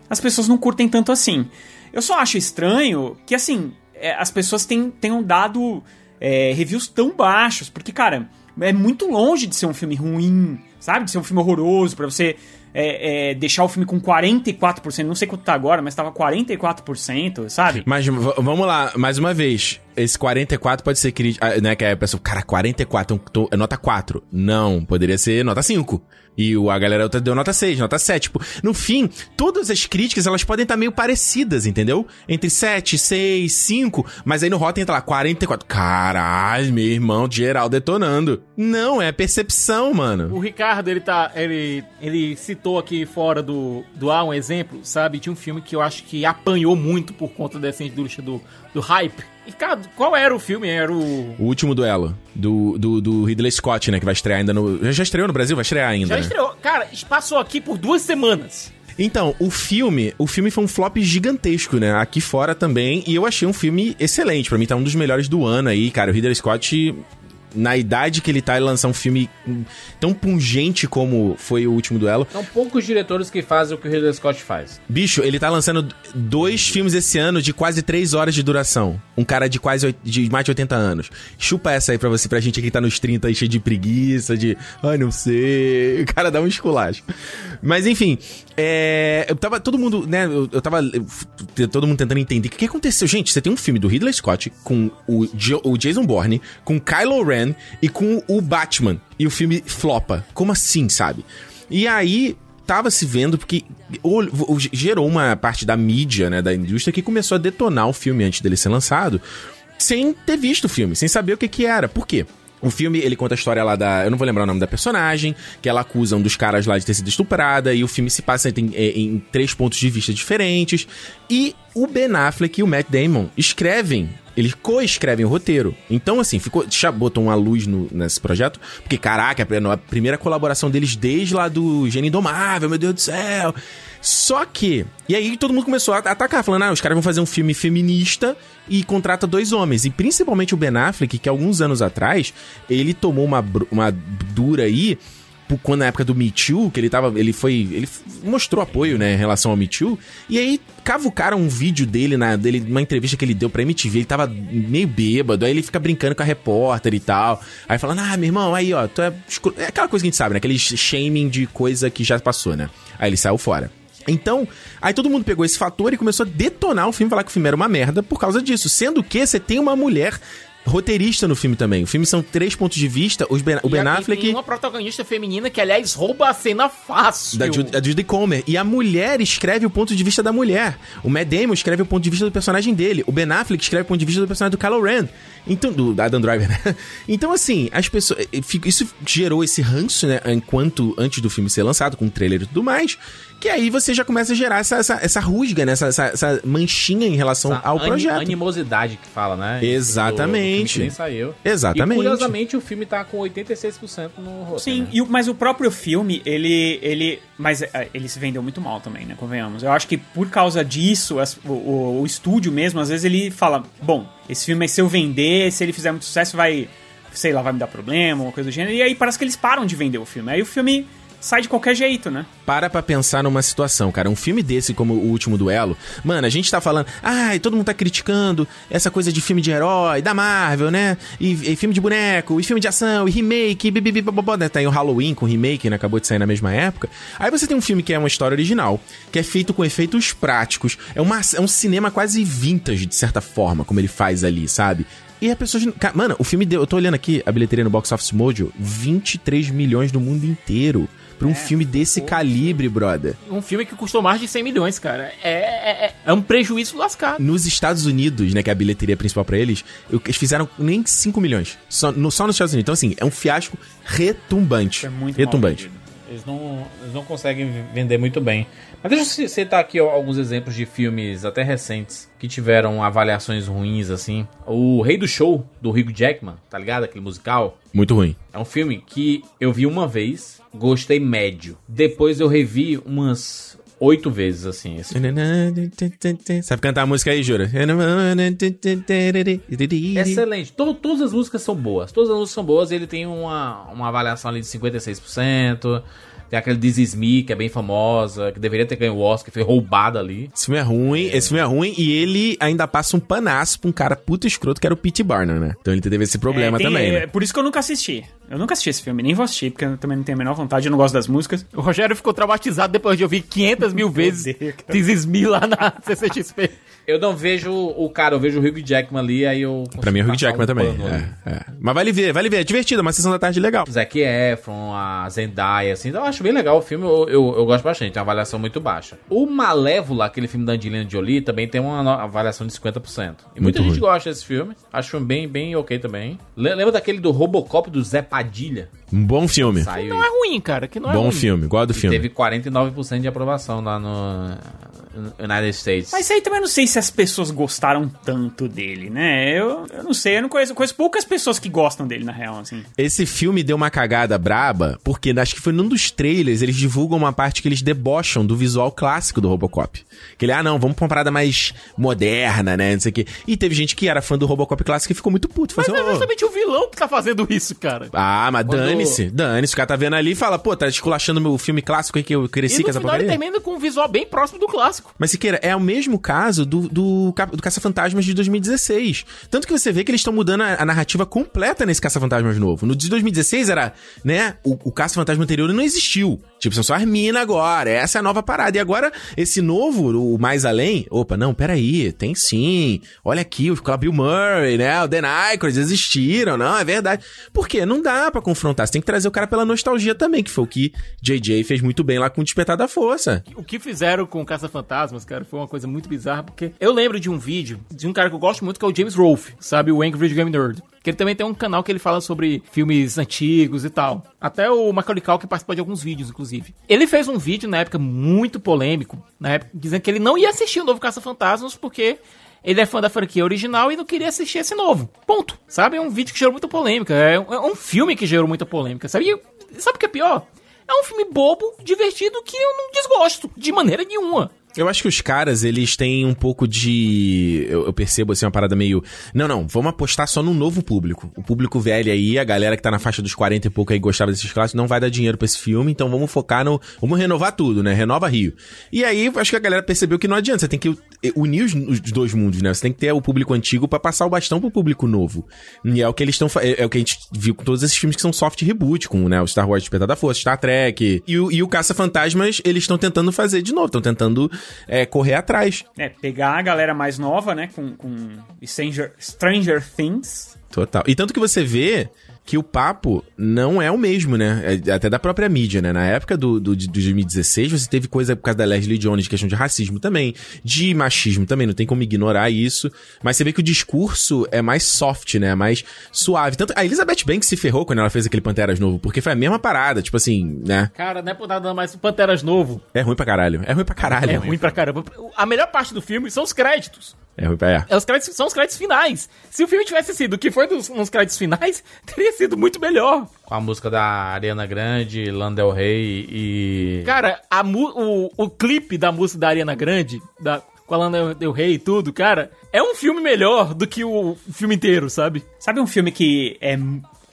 as pessoas não curtem tanto assim. Eu só acho estranho que, assim, é, as pessoas ten- tenham dado é, reviews tão baixos, porque, cara, é muito longe de ser um filme ruim, sabe? De ser um filme horroroso, pra você é, é, deixar o filme com 44%, não sei quanto tá agora, mas tava 44%, sabe? Mas vamos lá, mais uma vez. Esse 44 pode ser crítico, ah, né? Que a pessoa, cara, 44 então, tô- é nota 4. Não, poderia ser nota 5. E a galera outra deu nota 6, nota 7. Tipo, no fim, todas as críticas, elas podem estar meio parecidas, entendeu? Entre 7, 6, 5. Mas aí no Rotten tá lá, 44. Caralho, meu irmão, geral detonando. Não, é percepção, mano. O Ricardo, ele tá. Ele, ele citou aqui fora do, do ar um exemplo, sabe? De um filme que eu acho que apanhou muito por conta dessa indústria do, do hype. Ricardo, qual era o filme? Era o. O último duelo do, do, do Ridley Scott, né? Que vai estrear ainda no. Já estreou no Brasil? Vai estrear ainda. Já né? estreou. Cara, passou aqui por duas semanas. Então, o filme, o filme foi um flop gigantesco, né? Aqui fora também, e eu achei um filme excelente. Pra mim tá um dos melhores do ano aí, cara. O Ridley Scott, na idade que ele tá, ele lançar um filme tão pungente como foi o último duelo. São poucos diretores que fazem o que o Ridley Scott faz. Bicho, ele tá lançando dois filmes esse ano de quase três horas de duração. um cara de quase de mais de 80 anos. Chupa essa aí pra você, pra gente aqui que tá nos 30 aí cheio de preguiça, de. Ai, não sei. O cara dá um esculacho. Mas enfim, é, eu tava. Todo mundo, né? Eu, eu tava. eu- todo mundo tentando entender o que, que aconteceu. Gente, você tem um filme do Ridley Scott com o, o Jason Bourne, com Kylo Ren e com o Batman. E o filme flopa. Como assim, sabe? E aí, tava se vendo porque gerou uma parte da mídia, né, da indústria que começou a detonar o filme antes dele ser lançado, sem ter visto o filme, sem saber o que que era. Por quê? O filme, ele conta a história lá da... Eu não vou lembrar o nome da personagem, que ela acusa um dos caras lá de ter sido estuprada, e o filme se passa em, em- em três pontos de vista diferentes. E o Ben Affleck e o Matt Damon escrevem eles co-escrevem o roteiro. Então, assim, ficou. Botou uma luz no- nesse projeto. Porque, caraca, a primeira colaboração deles desde lá do Gênio Indomável, meu Deus do céu. Só que. E aí todo mundo começou a atacar, falando: ah, os caras vão fazer um filme feminista e contrata dois homens. E principalmente o Ben Affleck, que alguns anos atrás, ele tomou uma, uma dura aí quando na época do Me Too, que ele tava. Ele foi. Ele mostrou apoio, né, em relação ao Me Too. E aí cavucaram um vídeo dele, na, dele, numa entrevista que ele deu pra MTV. Ele tava meio bêbado. Aí ele fica brincando com a repórter e tal. Aí falando, ah, meu irmão, aí, ó, tu é. escro-" É aquela coisa que a gente sabe, né? Aquele shaming de coisa que já passou, né? Aí ele saiu fora. Então, aí todo mundo pegou esse fator e começou a detonar o filme, falar que o filme era uma merda por causa disso. Sendo que você tem uma mulher roteirista no filme também. O filme são três pontos de vista. Os ben, o Ben Affleck. Tem uma protagonista feminina que, aliás, rouba a cena fácil. Da Judy, a Judy Comer. E a mulher escreve o ponto de vista da mulher. O Matt Damon escreve o ponto de vista do personagem dele. O Ben Affleck escreve o ponto de vista do personagem do Kylo Ren. Então, do da Adam Driver, né? Então, assim, as pessoas. eh, Isso gerou esse ranço, né? Enquanto antes do filme ser lançado, com o trailer e tudo mais. Que aí você já começa a gerar essa, essa, essa rusga, né? Essa, essa, essa manchinha em relação Essa ao ani- projeto. Animosidade que fala, né? Exatamente. Do, do filme que nem saiu. Exatamente. E curiosamente o filme tá com 86% no rosto. Sim, né? e o- mas o próprio filme, ele. ele mas é, ele se vendeu muito mal também, né? Convenhamos. Eu acho que por causa disso, as- o, o- o estúdio mesmo, às vezes ele fala: bom, esse filme, se eu vender, se ele fizer muito sucesso, vai. Sei lá, vai me dar problema, uma coisa do gênero. E aí parece que eles param de vender o filme. Aí o filme sai de qualquer jeito, né? Para pra pensar numa situação, cara. Um filme desse, como o último duelo. Mano, a gente tá falando. Ai, todo mundo tá criticando essa coisa de filme de herói, da Marvel, né? E, e filme de boneco, e filme de ação, e remake, e bibibi, né? Tem o Halloween com remake, né? Acabou de sair na mesma época. Aí você tem um filme que é uma história original, que é feito com efeitos práticos. É, uma, é um cinema quase vintage, de certa forma, como ele faz ali, sabe? E a pessoa. Mano, o filme deu. Eu tô olhando aqui a bilheteria no Box Office Mojo: 23 milhões no mundo inteiro. Pra um filme desse calibre, brother. Um filme que custou mais de 100 milhões, cara. É, é, é- é um prejuízo lascado. Nos Estados Unidos, né, que é a bilheteria principal pra eles, eles fizeram nem 5 milhões. Só, no- só nos Estados Unidos. Então, assim, é um fiasco retumbante. É muito retumbante. Eles não, eles não conseguem vender muito bem. Mas deixa eu ci- citar aqui alguns exemplos de filmes até recentes que tiveram avaliações ruins, assim. O Rei do Show, do Hugh Jackman, tá ligado? Aquele musical. Muito ruim. É um filme que eu vi uma vez, gostei médio. Depois eu revi umas oito vezes, assim. Esse Sabe cantar a música aí, Jura? Excelente. To- todas as músicas são boas. Todas as músicas são boas. Ele tem uma, uma avaliação ali de 56%. Tem aquele This Is Me, que é bem famosa, que deveria ter ganho o Oscar, que foi roubada ali. Esse filme é ruim, esse filme é ruim e ele ainda passa um panaço pra um cara puto escroto que era o Pete Barnum, né? Então ele teve esse problema É, tem- também, é, né? Por isso que eu nunca assisti. Eu nunca assisti esse filme, nem vou assistir, porque eu também não tenho a menor vontade, eu não gosto das músicas. O Rogério ficou traumatizado depois de ouvir 500 mil vezes. This Is Me lá na CCXP. Eu não vejo o cara, eu vejo o Hugh Jackman ali, aí eu. Pra mim é o Hugh Jackman um também. É, é. Mas vale ver, vale ver. É divertido, é uma sessão da tarde legal. Zac Efron, a Zendaya, assim, então eu acho bem legal o filme, eu, eu, eu gosto bastante, tem uma avaliação muito baixa. O Malévola, aquele filme da Angelina Jolie, também tem uma avaliação de 50%. E muita Muito gente ruim. gosta desse filme, acho um bem, bem ok também. Le- Lembra daquele do Robocop do Zé Padilha? Um bom filme. Saiu Não é ruim, cara. Que não é Bom ruim. filme, gosto do e filme. teve 49% de aprovação lá no United States. Mas isso aí também não sei se as pessoas gostaram tanto dele, né? Eu, eu não sei, eu não conheço, eu conheço poucas pessoas que gostam dele, na real, assim. Esse filme deu uma cagada braba, porque acho que foi num dos trailers, eles divulgam uma parte que eles debocham do visual clássico do Robocop. Que ele, ah não, vamos pra uma parada mais moderna, né, não sei o quê. E teve gente que era fã do Robocop clássico e ficou muito puto. Mas Falou é assim, "Ô, justamente o vilão que tá fazendo isso, cara. Ah, mas Quando- dane-se, dane-se. O cara tá vendo ali e fala, pô, tá esculachando meu filme clássico aí que eu E cresci no com essa final ele porcaria. termina com um visual bem próximo do clássico. Clássico. Mas, Siqueira, é o mesmo caso do, do, do Caça-Fantasmas de 2016. Tanto que você vê que eles estão mudando a, a narrativa completa nesse Caça-Fantasmas novo. No de 2016 era, né, o, o Caça-Fantasma anterior não existiu. Tipo, são só as minas agora. Essa é a nova parada. E agora, esse novo, o Mais Além, opa, não, peraí, tem sim. Olha aqui, o Bill Murray, né, o Dan Aykroyd existiram, não, é verdade. Por quê? Não dá pra confrontar. Você tem que trazer o cara pela nostalgia também, que foi o que JJ fez muito bem lá com o Despertar da Força. O que fizeram com Caça-Fantasmas, cara, foi uma coisa muito bizarra, porque eu lembro de um vídeo de um cara que eu gosto muito, que é o James Rolfe, sabe? O Angry Game Nerd. Que ele também tem um canal que ele fala sobre filmes antigos e tal. Até o Macaulay Culkin participou de alguns vídeos, inclusive. Ele fez um vídeo na época muito polêmico, na época, dizendo que ele não ia assistir o novo Caça-Fantasmas porque ele é fã da franquia original e não queria assistir esse novo. Ponto. Sabe? É um vídeo que gerou muita polêmica. É um, é um filme que gerou muita polêmica, sabe? E sabe o que é pior? É um filme bobo, divertido, que eu não desgosto de maneira nenhuma. Eu acho que os caras, eles têm um pouco de. Eu, eu percebo assim uma parada meio. Não, não, vamos apostar só no novo público. O público velho aí, a galera que tá na faixa dos 40 e pouco aí gostava desses clássicos, não vai dar dinheiro pra esse filme, então vamos focar no. Vamos renovar tudo, né? Renova Rio. E aí, acho que a galera percebeu que não adianta. Você tem que unir os, os dois mundos, né? Você tem que ter o público antigo pra passar o bastão pro público novo. E é o que eles estão. É, é o que a gente viu com todos esses filmes que são soft reboot, com né, o Star Wars Despertar da Força, Star Trek. E o, e o Caça-Fantasmas, eles estão tentando fazer de novo, estão tentando é, correr atrás. É, pegar a galera mais nova, né, com, com Stranger, Stranger Things. Total. E tanto que você vê que o papo não é o mesmo, né? É até da própria mídia, né? Na época do, do, de 2016, você teve coisa por causa da Leslie Jones, de questão de racismo também, de machismo também, não tem como ignorar isso. Mas você vê que o discurso é mais soft, né? Mais suave. Tanto a Elizabeth Banks se ferrou quando ela fez aquele Panteras novo, porque foi a mesma parada, tipo assim, né? Cara, não é por nada mais o Panteras novo. É ruim pra caralho. É ruim pra caralho. É ruim pra caramba. A melhor parte do filme são os créditos. É ruim pra é. É, Os créditos são os créditos finais. Se o filme tivesse sido o que foi dos, nos créditos finais, teria sido muito melhor. Com a música da Ariana Grande, Landel Rey e. Cara, a mu- o, o clipe da música da Ariana Grande, da, com a Lana Del Rey e tudo, cara, é um filme melhor do que o filme inteiro, sabe? Sabe um filme que é.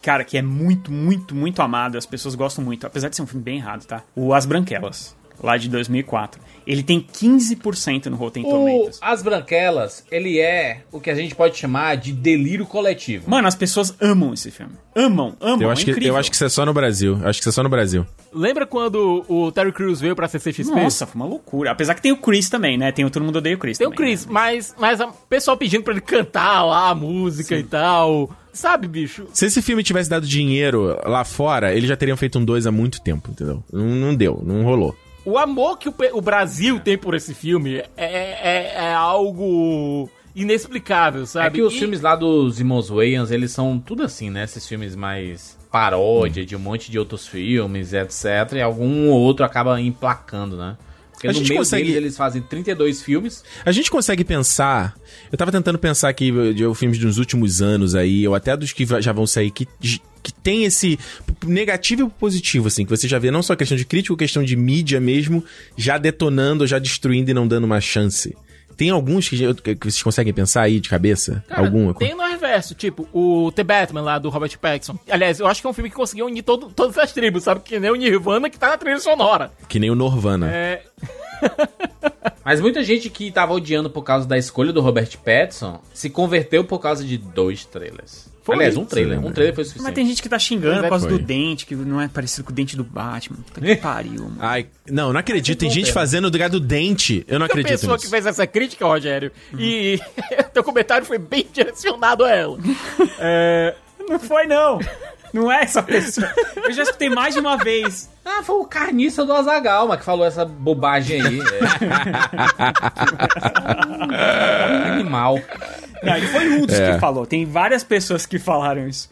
Cara, que é muito, muito, muito amado, as pessoas gostam muito, apesar de ser um filme bem errado, tá? O As Branquelas, lá de 2004. Ele tem 15% no Rotten O Tomatoes. As Branquelas, ele é o que a gente pode chamar de delírio coletivo. Mano, as pessoas amam esse filme. Amam, amam. Eu é acho, que, incrível. eu acho que isso é só no Brasil. Eu acho que isso é só no Brasil. Lembra quando o Terry Crews veio pra CCXP? Nossa, foi uma loucura. Apesar que tem o Chris também, né? Tem o Todo Mundo Odeia o Chris Tem o também, Chris, né? mas, mas o pessoal pedindo pra ele cantar lá a música e tal. Sabe, bicho? Se esse filme tivesse dado dinheiro lá fora, eles já teriam feito um 2 há muito tempo, entendeu? Não, não deu, não rolou. O amor que o, o Brasil tem por esse filme é, é, é algo inexplicável, É sabe? que os E- filmes lá dos irmãos Wayans, eles são tudo assim, né? Esses filmes mais paródia de um monte de outros filmes, etc. E algum ou outro acaba emplacando, né? Porque A no gente meio consegue- deles eles fazem 32 filmes. A gente consegue pensar. Eu tava tentando pensar aqui de filmes dos últimos anos aí, ou até dos que já vão sair, que, que tem esse negativo e positivo, assim, que você já vê não só questão de crítico, questão de mídia mesmo, já detonando, já destruindo e não dando uma chance. Tem alguns que, que vocês conseguem pensar aí de cabeça? Cara, Alguma? Tem no reverso, tipo, o The Batman lá do Robert Pattinson. Aliás, eu acho que é um filme que conseguiu unir todo, todas as tribos, sabe? Que nem o Nirvana que tá na trilha sonora. Que nem o Norvana. É. Mas muita gente que tava odiando por causa da escolha do Robert Pattinson se converteu por causa de dois trailers. Foi Aliás, um trailer. Um trailer foi suficiente. Mas tem gente que tá xingando é, por causa foi. do dente, que não é parecido com o dente do Batman. Puta que pariu, mano. Ai, não, não acredito. Tem gente fazendo do do dente. Eu não A acredito pessoa nisso. que fez essa crítica, Rogério, e teu comentário foi bem direcionado a ela. É, Não foi, não. Não é essa pessoa. Eu já escutei mais de uma vez. Ah, foi o carniça do Azagal, que falou essa bobagem aí. É. Animal. Não, ele foi um dos É. que falou. Tem várias pessoas que falaram isso.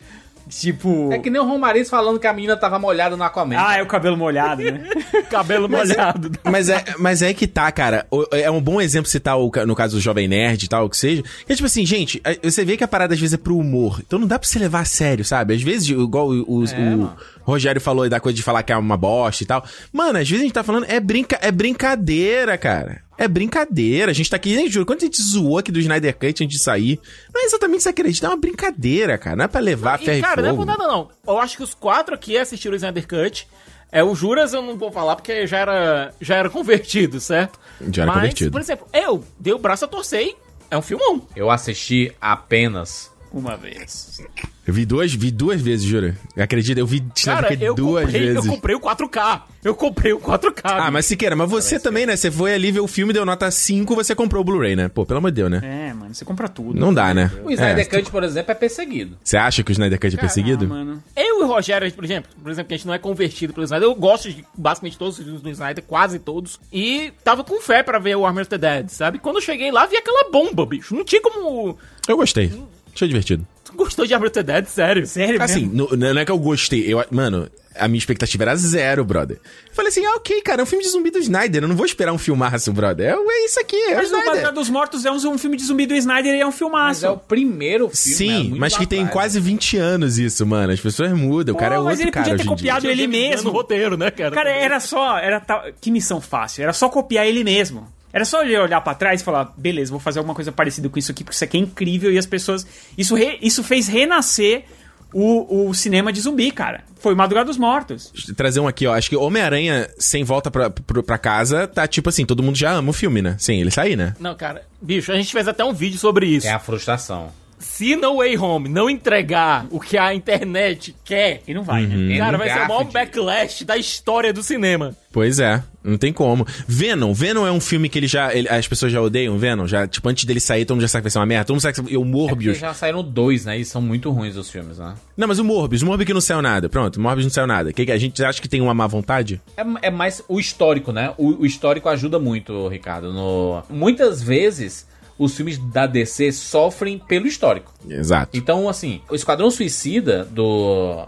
Tipo. É que nem o Romariz falando que a menina tava molhada no Aquaman. Ah, é o cabelo molhado, né? cabelo molhado. Mas é, mas é que tá, cara. É um bom exemplo citar, o, no caso, o Jovem Nerd e tal, o que seja. Que é tipo assim, gente, você vê que a parada às vezes é pro humor. Então não dá pra você levar a sério, sabe? Às vezes, igual o, o- É, o mano. Rogério falou aí da coisa de falar que é uma bosta e tal. Mano, às vezes a gente tá falando, é, brinca, é brincadeira, cara. É brincadeira. A gente tá aqui, né, juro, quando a gente zoou aqui do Snyder Cut antes de sair, não é exatamente isso que acredita, é uma brincadeira, cara. Não é pra levar ferro E, cara, não é por nada não. Eu acho que os quatro aqui assistiram o Snyder Cut. É, o Juras eu não vou falar porque já era, já era convertido, certo? Já era Mas, convertido. por exemplo, eu dei o braço a torcer e é um filmão. Eu assisti apenas. Uma vez. Eu vi duas, vi duas vezes, jura. Acredita? Eu vi Cara, eu duas comprei, eu vezes. comprei o 4K. Eu comprei o 4K. Ah, mas Siqueira, mas você também, né? Você foi ali ver o filme, deu nota 5, você comprou o Blu-ray, né? Pô, pelo amor de Deus, né? É, mano, você compra tudo. Não dá, né? O Snyder É, Cut, por exemplo, é perseguido. Você acha que o Snyder Cut é perseguido? Ah, mano. Eu e o Rogério, por exemplo, por exemplo, que a gente não é convertido pelo Snyder, eu gosto de basicamente todos os filmes do Snyder, quase todos, e tava com fé pra ver o Army of the Dead, sabe? Quando eu cheguei lá, vi aquela bomba, bicho. Não tinha como... Eu gostei. Achei divertido. Tu gostou de the Dead, sério? Sério Assim, mesmo? não, não é que eu gostei. Eu, mano, a minha expectativa era zero, brother. Eu falei assim, ah, ok, cara, é um filme de zumbi do Snyder. Eu não vou esperar um filmaço, brother. É, é isso aqui, é o Mas o Snyder. Batalha dos Mortos é um, um filme de zumbi do Snyder e é um Mas filmaço. é o primeiro filme. é Sim, muito mas que tem atrás, quase né? 20 anos isso, mano. As pessoas mudam. O Pô, cara é mas outro ele cara podia ter hoje em dia. copiado ele mesmo. No roteiro, né, cara? Cara, era só. Era tal- Que missão fácil. Era só copiar ele mesmo. Era só ele olhar pra trás e falar, beleza, vou fazer alguma coisa parecida com isso aqui, porque isso aqui é incrível e as pessoas. Isso, re- isso fez renascer o, o cinema de zumbi, cara. Foi Madrugada dos Mortos. Trazer um aqui, ó. Acho que Homem-Aranha sem volta pra, pra, pra casa tá tipo assim, todo mundo já ama o filme, né? Sem ele sair, né? Não, cara, bicho, a gente fez até um vídeo sobre isso. É a frustração. Se No Way Home não entregar o que a internet quer, E não vai, né? É cara, no vai ser o maior backlash da história do cinema. Pois é, não tem como. Venom, Venom é um filme que ele já. ele- as pessoas já odeiam Venom, já, tipo, antes dele sair, todo mundo já sabe que vai ser uma merda. Todo mundo sabe que. E o É Morbius. já saíram dois, né? E são muito ruins os filmes, né? Não, mas o Morbius, o Morbius que não saiu nada. Pronto, o Morbius não saiu nada. Que, que a gente acha que tem uma má vontade? É, é mais o histórico, né? O, o histórico ajuda muito, Ricardo. No... Muitas vezes os filmes da DC sofrem pelo histórico. Exato. Então, assim, o Esquadrão Suicida do,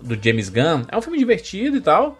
do James Gunn é um filme divertido e tal.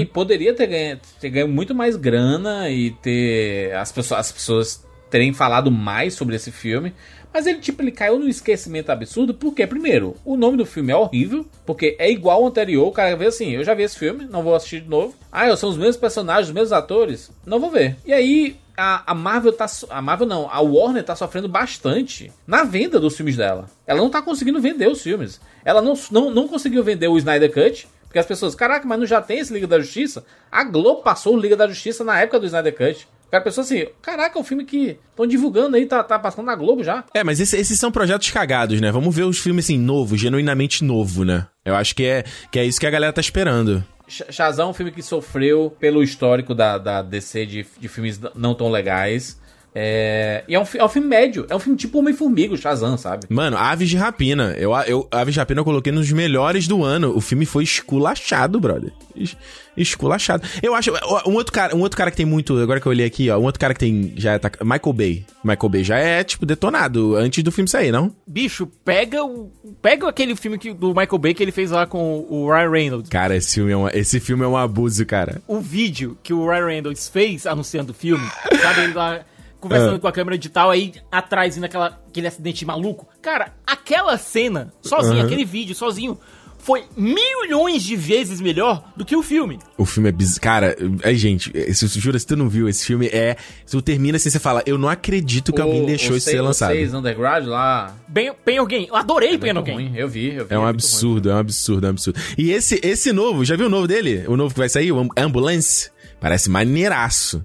E poderia ter ganho, ter ganho muito mais grana e ter as pessoas, as pessoas terem falado mais sobre esse filme. Mas ele, tipo, ele caiu no esquecimento absurdo, porque, primeiro, o nome do filme é horrível, porque é igual ao anterior. O cara vê assim, eu já vi esse filme, não vou assistir de novo. Ah, são os mesmos personagens, os mesmos atores, não vou ver. E aí, a, a Marvel tá. A Marvel não, a Warner tá sofrendo bastante na venda dos filmes dela. Ela não tá conseguindo vender os filmes. Ela não, não, não conseguiu vender o Snyder Cut. Porque as pessoas, caraca, mas não já tem esse Liga da Justiça? A Globo passou o Liga da Justiça na época do Snyder Cut. Cara pensou assim, caraca, o filme que estão divulgando aí, tá, tá passando na Globo já. É, mas esse- esses são projetos cagados, né? Vamos ver os filmes assim, novo, genuinamente novo, né? Eu acho que é, que é isso que a galera tá esperando. Sh- Shazam é um filme que sofreu pelo histórico da, da DC de, de filmes não tão legais. É, e é um, é um filme médio. É um filme tipo Homem-Formiga, o Shazam, sabe? Mano, Aves de Rapina. Eu, eu, Aves de Rapina eu coloquei nos melhores do ano. O filme foi esculachado, brother. Es- Esculachado. Eu acho. Um outro cara, um outro cara que tem muito. Agora que eu olhei aqui, ó. Um outro cara que tem. Já tá. Michael Bay. Michael Bay já é, tipo, detonado antes do filme sair, não? Bicho, pega o. Pega aquele filme que, do Michael Bay que ele fez lá com o Ryan Reynolds. Cara, esse filme é, um, esse filme é um abuso, cara. O vídeo que o Ryan Reynolds fez anunciando o filme, sabe? Ele lá conversando Ah. com a câmera digital, aí atrás, indo aquela, aquele acidente maluco. Cara, aquela cena, sozinho, Aham. aquele vídeo, sozinho, foi milhões de vezes melhor do que o filme. O filme é bizarro. Cara, é, gente, se, jura, se tu não viu, esse filme é. Se tu termina assim, você fala, eu não acredito que alguém O- deixou o isso ser lançado. seis Underground lá. Bem, Pain Again, eu adorei É Pain ruim. Eu vi, eu vi. É um muito absurdo, é um absurdo, é um absurdo. E esse, esse novo, já viu o novo dele? O novo que vai sair, o Am- Ambulance? Parece maneiraço.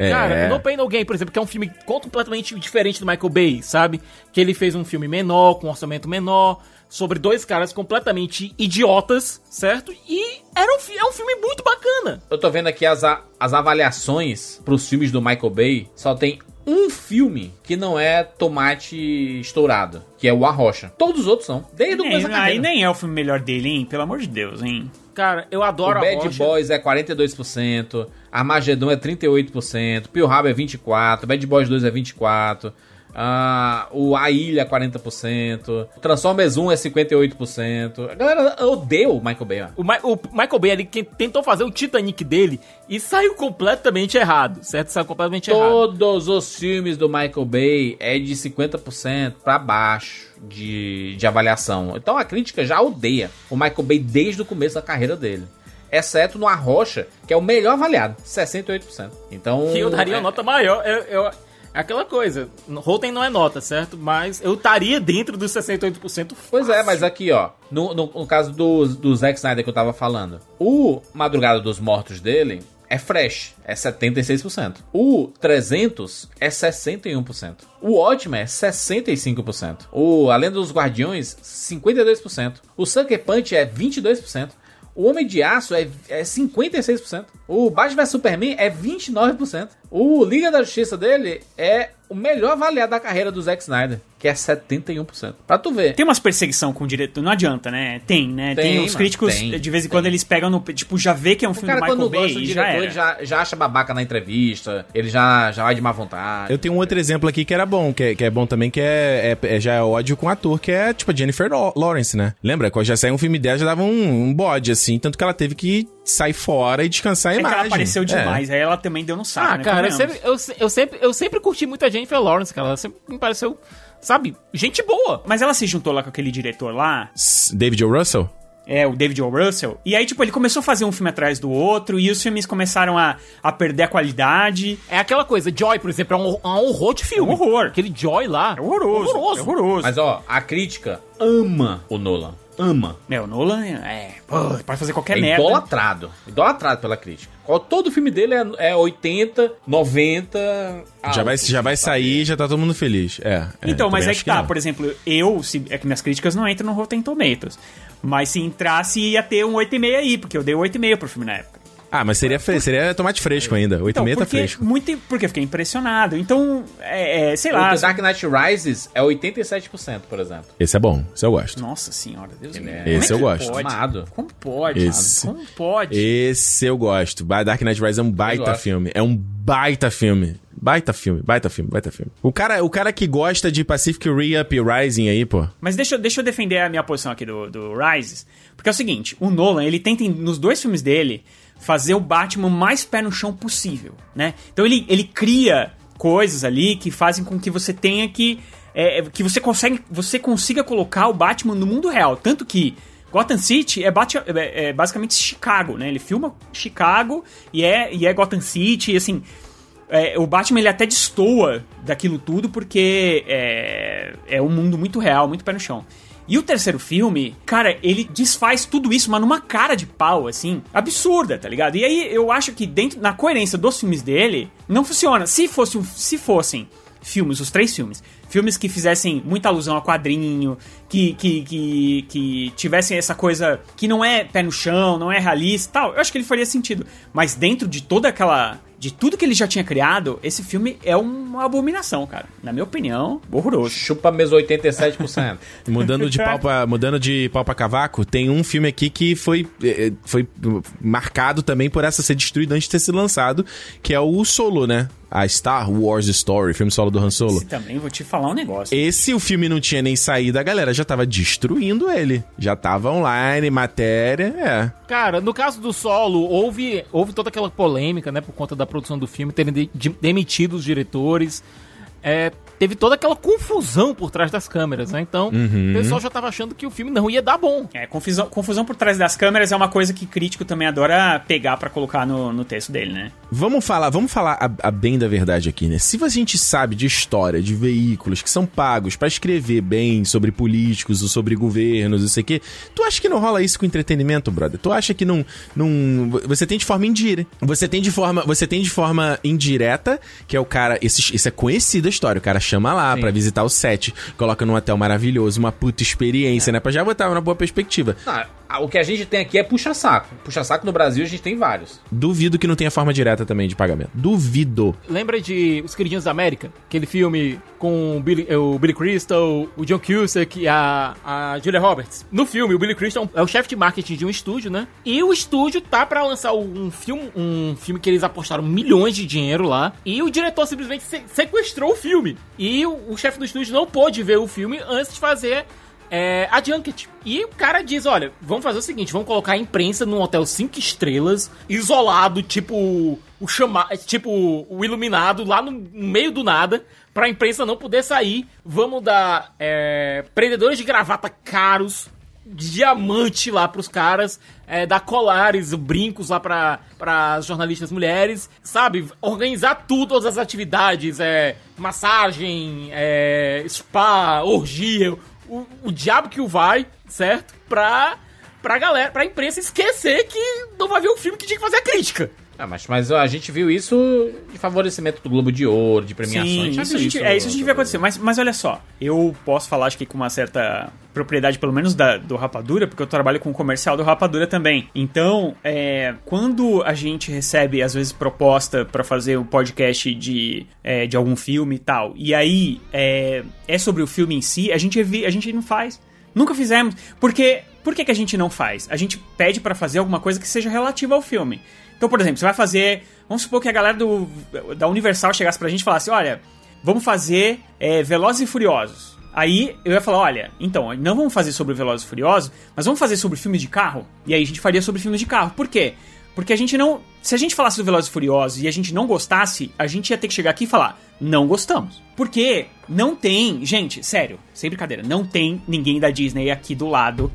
É. Cara, No Pain No Gain, por exemplo, que é um filme completamente diferente do Michael Bay, sabe? Que ele fez um filme menor, com um orçamento menor, sobre dois caras completamente idiotas, certo? E era um, é um filme muito bacana. Eu tô vendo aqui as, as avaliações pros filmes do Michael Bay. Só tem um filme que não é tomate estourado, que é o A Rocha. Todos os outros são. Desde o começo da aí nem é o filme melhor dele, hein? Pelo amor de Deus, hein? Cara, eu O adoro a Bad Rocha. Boys é 42%, Armagedon é 38%, Pearl Harbor é 24%, Bad Boys 2 é 24%, ah, o A Ilha é 40%, Transformers 1 é 58%. A galera odeia o Michael Bay. O, Mi- o Michael Bay ali que tentou fazer o Titanic dele e saiu completamente errado, certo? Saiu completamente errado. Todos os filmes do Michael Bay é de 50% pra baixo de, de avaliação. Então a crítica já odeia o Michael Bay desde o começo da carreira dele. Exceto no Arrocha, que é o melhor avaliado, 68%. Então. Que eu daria é, nota maior. Eu, eu, É aquela coisa, Rotten não é nota, certo? Mas eu estaria dentro dos 68% Pois é, mas aqui, ó, no, no, no caso do, do Zack Snyder que eu tava falando, o Madrugada dos Mortos dele é fresh, é 76%. O 300 é 61%. O ótimo é 65%. O A Lenda dos Guardiões, 52%. O Sucker Punch é 22%. O Homem de Aço é, é 56%. O Batman vs Superman é 29%. O Liga da Justiça dele é o melhor avaliado da carreira do Zack Snyder, que é 71%. Pra tu ver. Tem umas perseguição com o diretor, não adianta, né? Tem, né? Tem, Tem, os críticos, tem, de vez em quando, eles pegam no. Tipo, já vê que é um O filme cara, do Michael quando Bay gosta do e já diretor, era. ele já, já acha babaca na entrevista, ele já, já vai de má vontade. Eu tenho um outro exemplo aqui que era bom, que é, que é bom também, que é, é- é- já é ódio com ator, que é tipo a Jennifer Law- Lawrence, né? Lembra? Quando já saiu um filme dela, já dava um, um bode, assim, tanto que ela teve que sair fora e descansar a É que imagem. ela apareceu É. demais, aí ela também deu no saco, Ah, né? cara, eu sempre, eu, eu sempre, eu sempre curti muito a Jennifer Lawrence, cara. Ela sempre me pareceu, sabe, gente boa. Mas ela se juntou lá com aquele diretor lá, David O. Russell? é, o David O. Russell, e aí, tipo, ele começou a fazer um filme atrás do outro, e os filmes começaram a, a perder a qualidade. É aquela coisa, Joy, por exemplo, é um, é um horror de filme. É um horror. Aquele Joy lá. É horroroso. Horroroso. É horroroso. Mas ó, a crítica ama o Nolan. Ama. É, o Nolan é. Pô, pode fazer qualquer é merda. idolatrado. Idolatrado pela crítica. Todo filme dele é, é 80, 90. já vai, alto, já vai sabe? sair já tá todo mundo feliz. É. é, Então, mas é que tá, não. por exemplo, eu, se, é que minhas críticas não entram no Rotten Tomatoes. Mas se entrasse, ia ter um 8,5 aí, porque eu dei 8,5 pro filme na época. Ah, mas seria, fre- seria tomate fresco ainda. 8,5 Então, tá porque, fresco. muito, porque eu fiquei impressionado. Então, é, é, sei lá. O The Dark Knight Rises é 87%, por exemplo. Esse é bom, esse eu gosto. Nossa senhora, Deus Ele me é- livre. Como Esse eu gosto. Pode? Amado. Como pode? Esse- Como pode? Esse eu gosto. Dark Knight Rises é um baita filme. É um baita filme. Baita filme, baita filme, baita filme. O cara, o cara que gosta de Pacific Re-Up e Rising aí, pô. Mas deixa, eu- deixa eu defender a minha posição aqui do, do Rises. Porque é o seguinte, o Nolan, ele tenta, nos dois filmes dele, fazer o Batman mais pé no chão possível, né? Então ele, ele cria coisas ali que fazem com que você tenha que... é, que você, consegue, você consiga colocar o Batman no mundo real. Tanto que Gotham City é, é- é basicamente Chicago, né? Ele filma Chicago e é, e é Gotham City, e assim... É, o Batman ele até destoa daquilo tudo porque é, é um mundo muito real, muito pé no chão. E o terceiro filme, cara, ele desfaz tudo isso, mas numa cara de pau, assim, absurda, tá ligado? E aí eu acho que dentro, na coerência dos filmes dele, não funciona. Se, fosse se fossem filmes, os três filmes, filmes que fizessem muita alusão a quadrinho, que, que, que, que tivessem essa coisa que não é pé no chão, não é realista tal, eu acho que ele faria sentido. Mas dentro de toda aquela. De tudo que ele já tinha criado, esse filme é uma abominação, cara. Na minha opinião, horroroso. Chupa mesmo 87%. Mudando de pau pra, mudando de pau pra cavaco, tem um filme aqui que foi, eh, foi marcado também por essa ser destruído antes de ter sido lançado, que é o Solo, né? A Star Wars Story, filme solo do Han Solo. Esse também vou te falar um negócio. Esse o filme não tinha nem saído, a galera já tava destruindo ele. Já tava online, matéria, é. Cara, no caso do solo, houve, houve toda aquela polêmica, né, por conta da produção do filme, terem de- de- demitido os diretores. É, teve toda aquela confusão por trás das câmeras, né? Então, o pessoal já tava achando que o filme não ia dar bom. É, confusão, confusão por trás das câmeras é uma coisa que crítico também adora pegar pra colocar no, no texto dele, né? Vamos falar, vamos falar a, a bem da verdade aqui, né? Se a gente sabe de história, de veículos que são pagos pra escrever bem sobre políticos ou sobre governos, não sei o quê, tu acha que não rola isso com entretenimento, brother? Tu acha que não, não você tem de forma indireta, você tem de forma, você tem de forma indireta, que é o cara, esse, isso é conhecida a história, o cara chama lá pra visitar o set, coloca num hotel maravilhoso, uma puta experiência, né? Pra já botar uma boa perspectiva. Ah, o que a gente tem aqui é puxa-saco. Puxa-saco no Brasil a gente tem vários. Duvido que não tenha forma direta também de pagamento. Duvido. Lembra de Os Queridinhos da América? Aquele filme com o Billy, o Billy Crystal, o John Cusack e a, a Julia Roberts. No filme, o Billy Crystal é o chefe de marketing de um estúdio, né? E o estúdio tá pra lançar um filme, um filme que eles apostaram milhões de dinheiro lá. E o diretor simplesmente se- sequestrou o filme. E o, o chefe do estúdio não pôde ver o filme antes de fazer é, a Junket. E o cara diz: olha, vamos fazer o seguinte: vamos colocar a imprensa num hotel 5 estrelas, isolado, tipo o chama tipo o iluminado, lá no, meio do nada, pra imprensa não poder sair. Vamos dar é, prendedores de gravata caros. diamante lá pros caras, é, dar colares, brincos lá pra, pras jornalistas mulheres, sabe? Organizar tudo, todas as atividades, é, massagem, é, spa, orgia, o, o diabo que o vai, certo? Pra, pra galera, pra imprensa esquecer que não vai ver o filme que tinha que fazer a crítica. Ah, mas, mas a gente viu isso de favorecimento do Globo de Ouro, de premiações. Sim, isso viu gente- é isso a gente vê acontecer. Mas, mas olha só, eu posso falar, acho que com uma certa propriedade, pelo menos da, do Rapadura, porque eu trabalho com o comercial do Rapadura também. Então, é, quando a gente recebe, às vezes, proposta pra fazer um podcast de, é, de algum filme e tal, e aí é, é sobre o filme em si, a gente, a gente não faz. Nunca fizemos. Porque, por que, que a gente não faz? A gente pede pra fazer alguma coisa que seja relativa ao filme. Então, por exemplo, você vai fazer. Vamos supor que a galera do, da Universal chegasse pra gente e falasse: olha, vamos fazer é, Velozes e Furiosos. Aí eu ia falar: olha, então, não vamos fazer sobre Velozes e Furiosos, mas vamos fazer sobre filmes de carro? E aí a gente faria sobre filmes de carro. Por quê? Porque a gente não. Se a gente falasse do Velozes e Furiosos e a gente não gostasse, a gente ia ter que chegar aqui e falar: não gostamos. Porque não tem. Gente, sério, sem brincadeira, não tem ninguém da Disney aqui do lado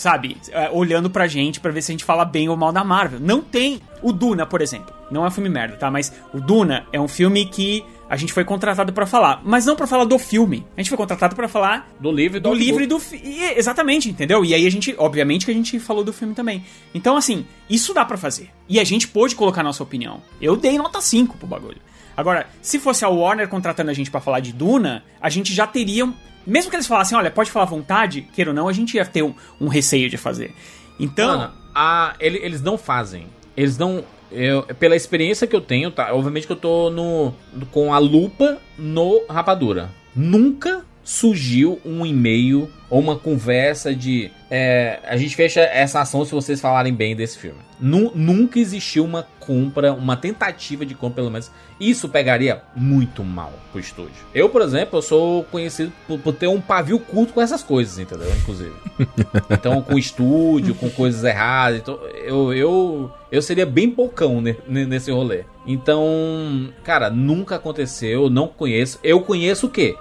sabe, é, olhando pra gente pra ver se a gente fala bem ou mal da Marvel. Não tem. O Duna, por exemplo. Não é um filme merda, tá? Mas o Duna é um filme que a gente foi contratado pra falar. Mas não pra falar do filme. A gente foi contratado pra falar Do livro e do do livro e do fi- Exatamente, entendeu? E aí a gente, obviamente que a gente falou do filme também. Então, assim, isso dá pra fazer. E a gente pôde colocar nossa opinião. Eu dei nota 5 pro bagulho. Agora, se fosse a Warner contratando a gente pra falar de Duna, a gente já teria. um- Mesmo que eles falassem, olha, pode falar à vontade, queira ou não, a gente ia ter um, um receio de fazer. Então. Mano, a- ele- eles não fazem. Eles não. Eu, pela experiência que eu tenho, tá? Obviamente que eu tô no, com a lupa no rapadura. Nunca surgiu um e-mail ou uma conversa de. é, a gente fecha essa ação se vocês falarem bem desse filme. Nu- nunca existiu uma compra, uma tentativa de compra, pelo menos. Isso pegaria muito mal pro estúdio. Eu, por exemplo, eu sou conhecido por, por ter um pavio curto com essas coisas, entendeu? Inclusive. Então, com estúdio, com coisas erradas. Então, eu, eu, eu seria bem poucão ne- ne- nesse rolê. Então, cara, nunca aconteceu, não conheço. Eu conheço o quê?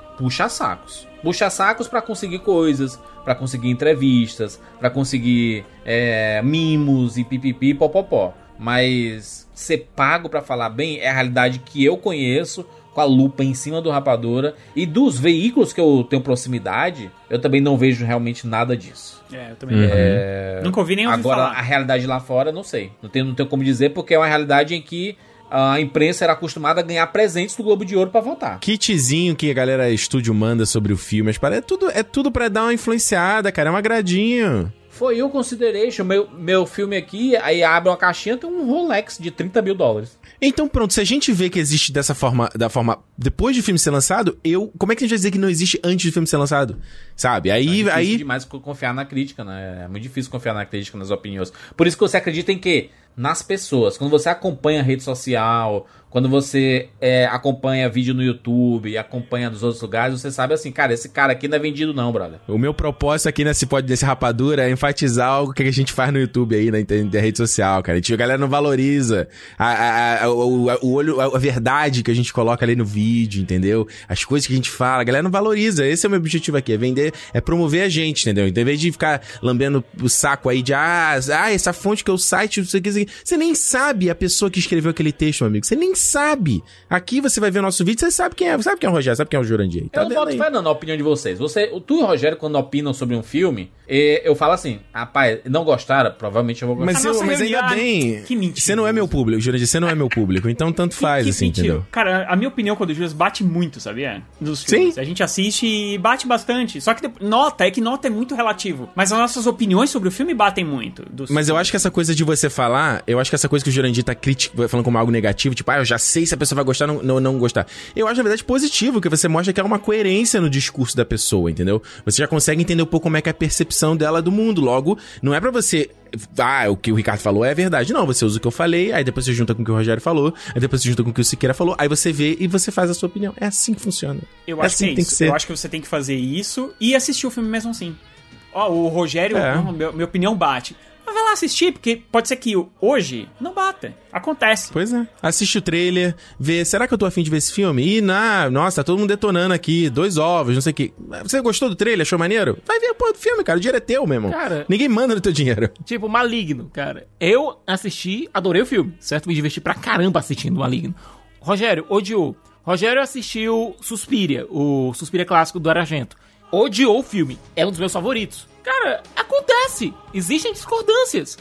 Puxa-sacos. Puxa-sacos pra conseguir coisas, pra conseguir entrevistas, pra conseguir é, mimos e pipipi, popopó. Mas ser pago pra falar bem é a realidade que eu conheço com a lupa em cima do rapadura e dos veículos que eu tenho proximidade, eu também não vejo realmente nada disso. É, eu também. Nunca ouvi nem ouvi Agora, falar. a realidade lá fora, não sei. Não tenho, não tenho como dizer, porque é uma realidade em que a imprensa era acostumada a ganhar presentes do Globo de Ouro pra votar. Kitzinho que a galera estúdio manda sobre o filme, mas é tudo, é tudo pra dar uma influenciada, cara. É um agradinho. Foi o Consideration, meu, meu filme aqui, aí abre uma caixinha, tem um Rolex de 30 mil dólares. Então, pronto, se a gente vê que existe dessa forma, da forma depois de o filme ser lançado, eu, como é que a gente vai dizer que não existe antes do filme ser lançado? Sabe? É Aí, difícil aí demais co- confiar na crítica, né? É muito difícil confiar na crítica, nas opiniões. Por isso que você acredita em quê? Nas pessoas. Quando você acompanha a rede social, quando você é, acompanha vídeo no YouTube, acompanha nos outros lugares, você sabe assim, cara, esse cara aqui não é vendido não, brother. o meu propósito aqui nesse pod desse rapadura é enfatizar algo que a gente faz no YouTube aí, na, inter- na rede social, cara. A, gente, a galera não valoriza a, a, a- o, a- o olho, a, verdade que a gente coloca ali no vídeo, entendeu? As coisas que a gente fala, a galera não valoriza. Esse é o meu objetivo aqui, é vender, é promover a gente, entendeu? Então, em vez de ficar lambendo o saco aí de, ah, ah essa fonte que é o site, aqui, isso aqui. Você nem sabe a pessoa que escreveu aquele texto, meu amigo. Você nem sabe. Aqui você vai ver o nosso vídeo, você sabe quem é, sabe quem é o Rogério, sabe quem é o Jurandir. Tá eu não boto fé não na opinião de vocês. Você, tu e o Rogério, quando opinam sobre um filme, eu falo assim, rapaz, não gostaram? Provavelmente eu vou gostar. Mas, eu, mas ainda bem. Que mentira. Você não é meu público, Jurandir, você não é meu público. Então tanto faz, Que assim, mentira. entendeu? Cara, a minha opinião quando o Juras bate muito, sabia? Sim. filmes. A gente assiste e bate bastante. Só que nota, é que nota é muito relativo. Mas as nossas opiniões sobre o filme batem muito. dos Mas eu filmes. acho que essa coisa de você falar, eu acho que essa coisa que o Jurandir tá falando como algo negativo, tipo, ah, eu já sei se a pessoa vai gostar ou não, não, não gostar. Eu acho, na verdade, positivo, que você mostra que há uma coerência no discurso da pessoa, entendeu? Você já consegue entender um pouco como é que é a percepção dela do mundo. Logo, não é pra você. Ah, o que o Ricardo falou é verdade. Não, você usa o que eu falei, aí depois você junta com o que o Rogério falou, aí depois você junta com o que o Siqueira falou, aí você vê e você faz a sua opinião. É assim que funciona. Eu é acho assim que é tem isso. que ser. Eu acho que você tem que fazer isso e assistir o filme mesmo assim. Ó, o Rogério, É. minha opinião bate. Mas vai lá assistir, porque pode ser que hoje não bata. Acontece. Pois é. Assiste o trailer, vê, será que eu tô afim de ver esse filme? E na, nossa, tá todo mundo detonando aqui, dois ovos, não sei o que. Você gostou do trailer? Achou maneiro? Vai ver a porra do filme, cara. O dinheiro é teu, meu irmão. Cara- Ninguém manda no teu dinheiro. Tipo, Maligno, cara. Eu assisti, adorei o filme, certo? Me diverti pra caramba assistindo Maligno. Rogério, odiou. Rogério assistiu Suspiria, o Suspiria clássico do Argento. Odiou o filme. É um dos meus favoritos. Cara, acontece. Existem discordâncias.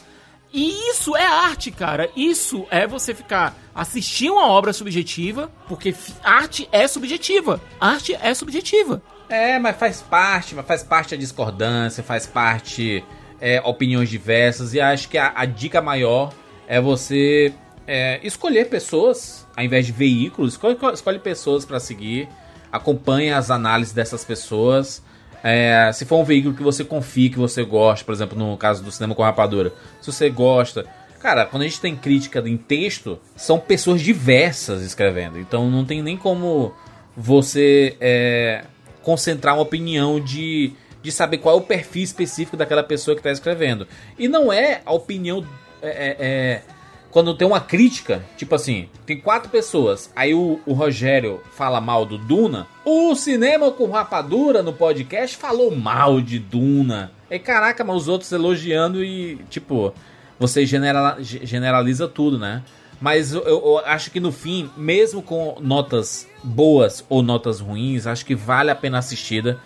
E isso é arte, cara. Isso é você ficar assistir uma obra subjetiva, porque arte é subjetiva. Arte é subjetiva. É, mas faz parte, mas faz parte a discordância, faz parte é, opiniões diversas, e acho que a, a dica maior é você é, escolher pessoas, ao invés de veículos, escolhe, escolhe pessoas pra seguir, acompanha as análises dessas pessoas. É, se for um veículo que você confie, que você gosta, por exemplo, no caso do cinema com rapadura, se você gosta. Cara, quando a gente tem crítica em texto, são pessoas diversas escrevendo. Então não tem nem como você é, concentrar uma opinião de, de saber qual é o perfil específico daquela pessoa que está escrevendo. E não é a opinião. é, é, é, quando tem uma crítica, tipo assim, tem quatro pessoas, aí o, o Rogério fala mal do Duna, o Cinema com Rapadura no podcast falou mal de Duna. E caraca, mas os outros elogiando e, tipo, você generala- ge- generaliza tudo, né? Mas eu, eu acho que no fim, mesmo com notas boas ou notas ruins, acho que vale a pena assistida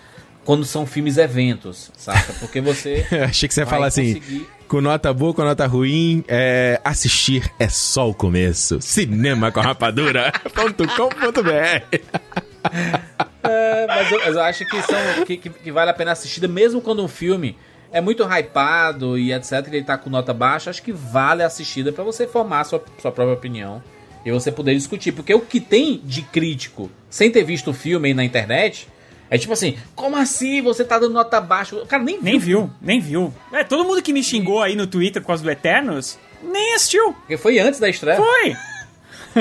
quando são filmes eventos, saca? Porque você. Achei que você ia falar assim, conseguir- com nota boa, com nota ruim, é, assistir é só o começo. Cinema com rapadura.com.br É, mas eu, mas eu acho que, são, que, que, vale a pena assistir, mesmo quando um filme é muito hypado e etc, ele tá com nota baixa, acho que vale a assistida pra você formar sua, sua própria opinião e você poder discutir. Porque o que tem de crítico sem ter visto o filme aí na internet é tipo assim: como assim você tá dando nota baixa? O cara nem viu. Nem viu, nem viu. É, todo mundo que me xingou aí no Twitter por causa do Eternos, nem assistiu. Porque foi antes da estreia. Foi.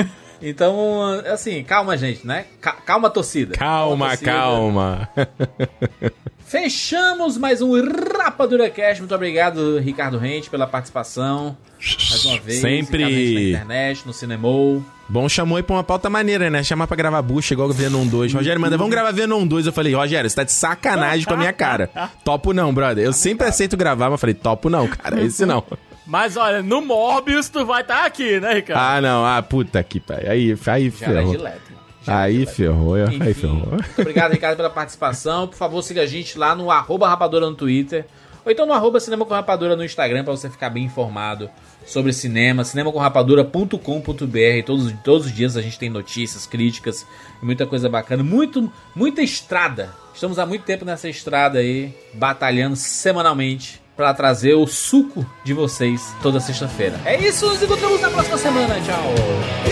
Então, assim, calma, gente, né? Ca- calma, torcida. Calma, torcida. calma. Fechamos mais um Rapadura Cast. Muito obrigado, Ricardo Rente, pela participação. Mais uma vez. Sempre. Na internet, no Cinemou. Bom, chamou aí pra uma pauta maneira, né? Chamar pra gravar bucha igual o Venom 2. Rogério manda, vamos gravar Venom 2. Eu falei, Rogério, você tá de sacanagem com a minha cara. Topo não, brother. Eu sempre aceito gravar, mas falei, topo não, cara. Esse não. Mas olha, no Morbius tu vai estar aqui, né, Ricardo? Ah, não. Ah, puta que pai. Aí, aí era ferrou. Aí ferrou, aí ferrou. muito obrigado, Ricardo, pela participação. Por favor, siga a gente lá no arroba rapadura no Twitter. Ou então no arroba cinema com rapadura no Instagram pra você ficar bem informado sobre cinema. cinemacomrapadura.com.br todos, todos os dias a gente tem notícias, críticas muita coisa bacana. Muito, muita estrada. Estamos há muito tempo nessa estrada aí, batalhando semanalmente pra trazer o suco de vocês toda sexta-feira. É isso, nos encontramos na próxima semana. Tchau!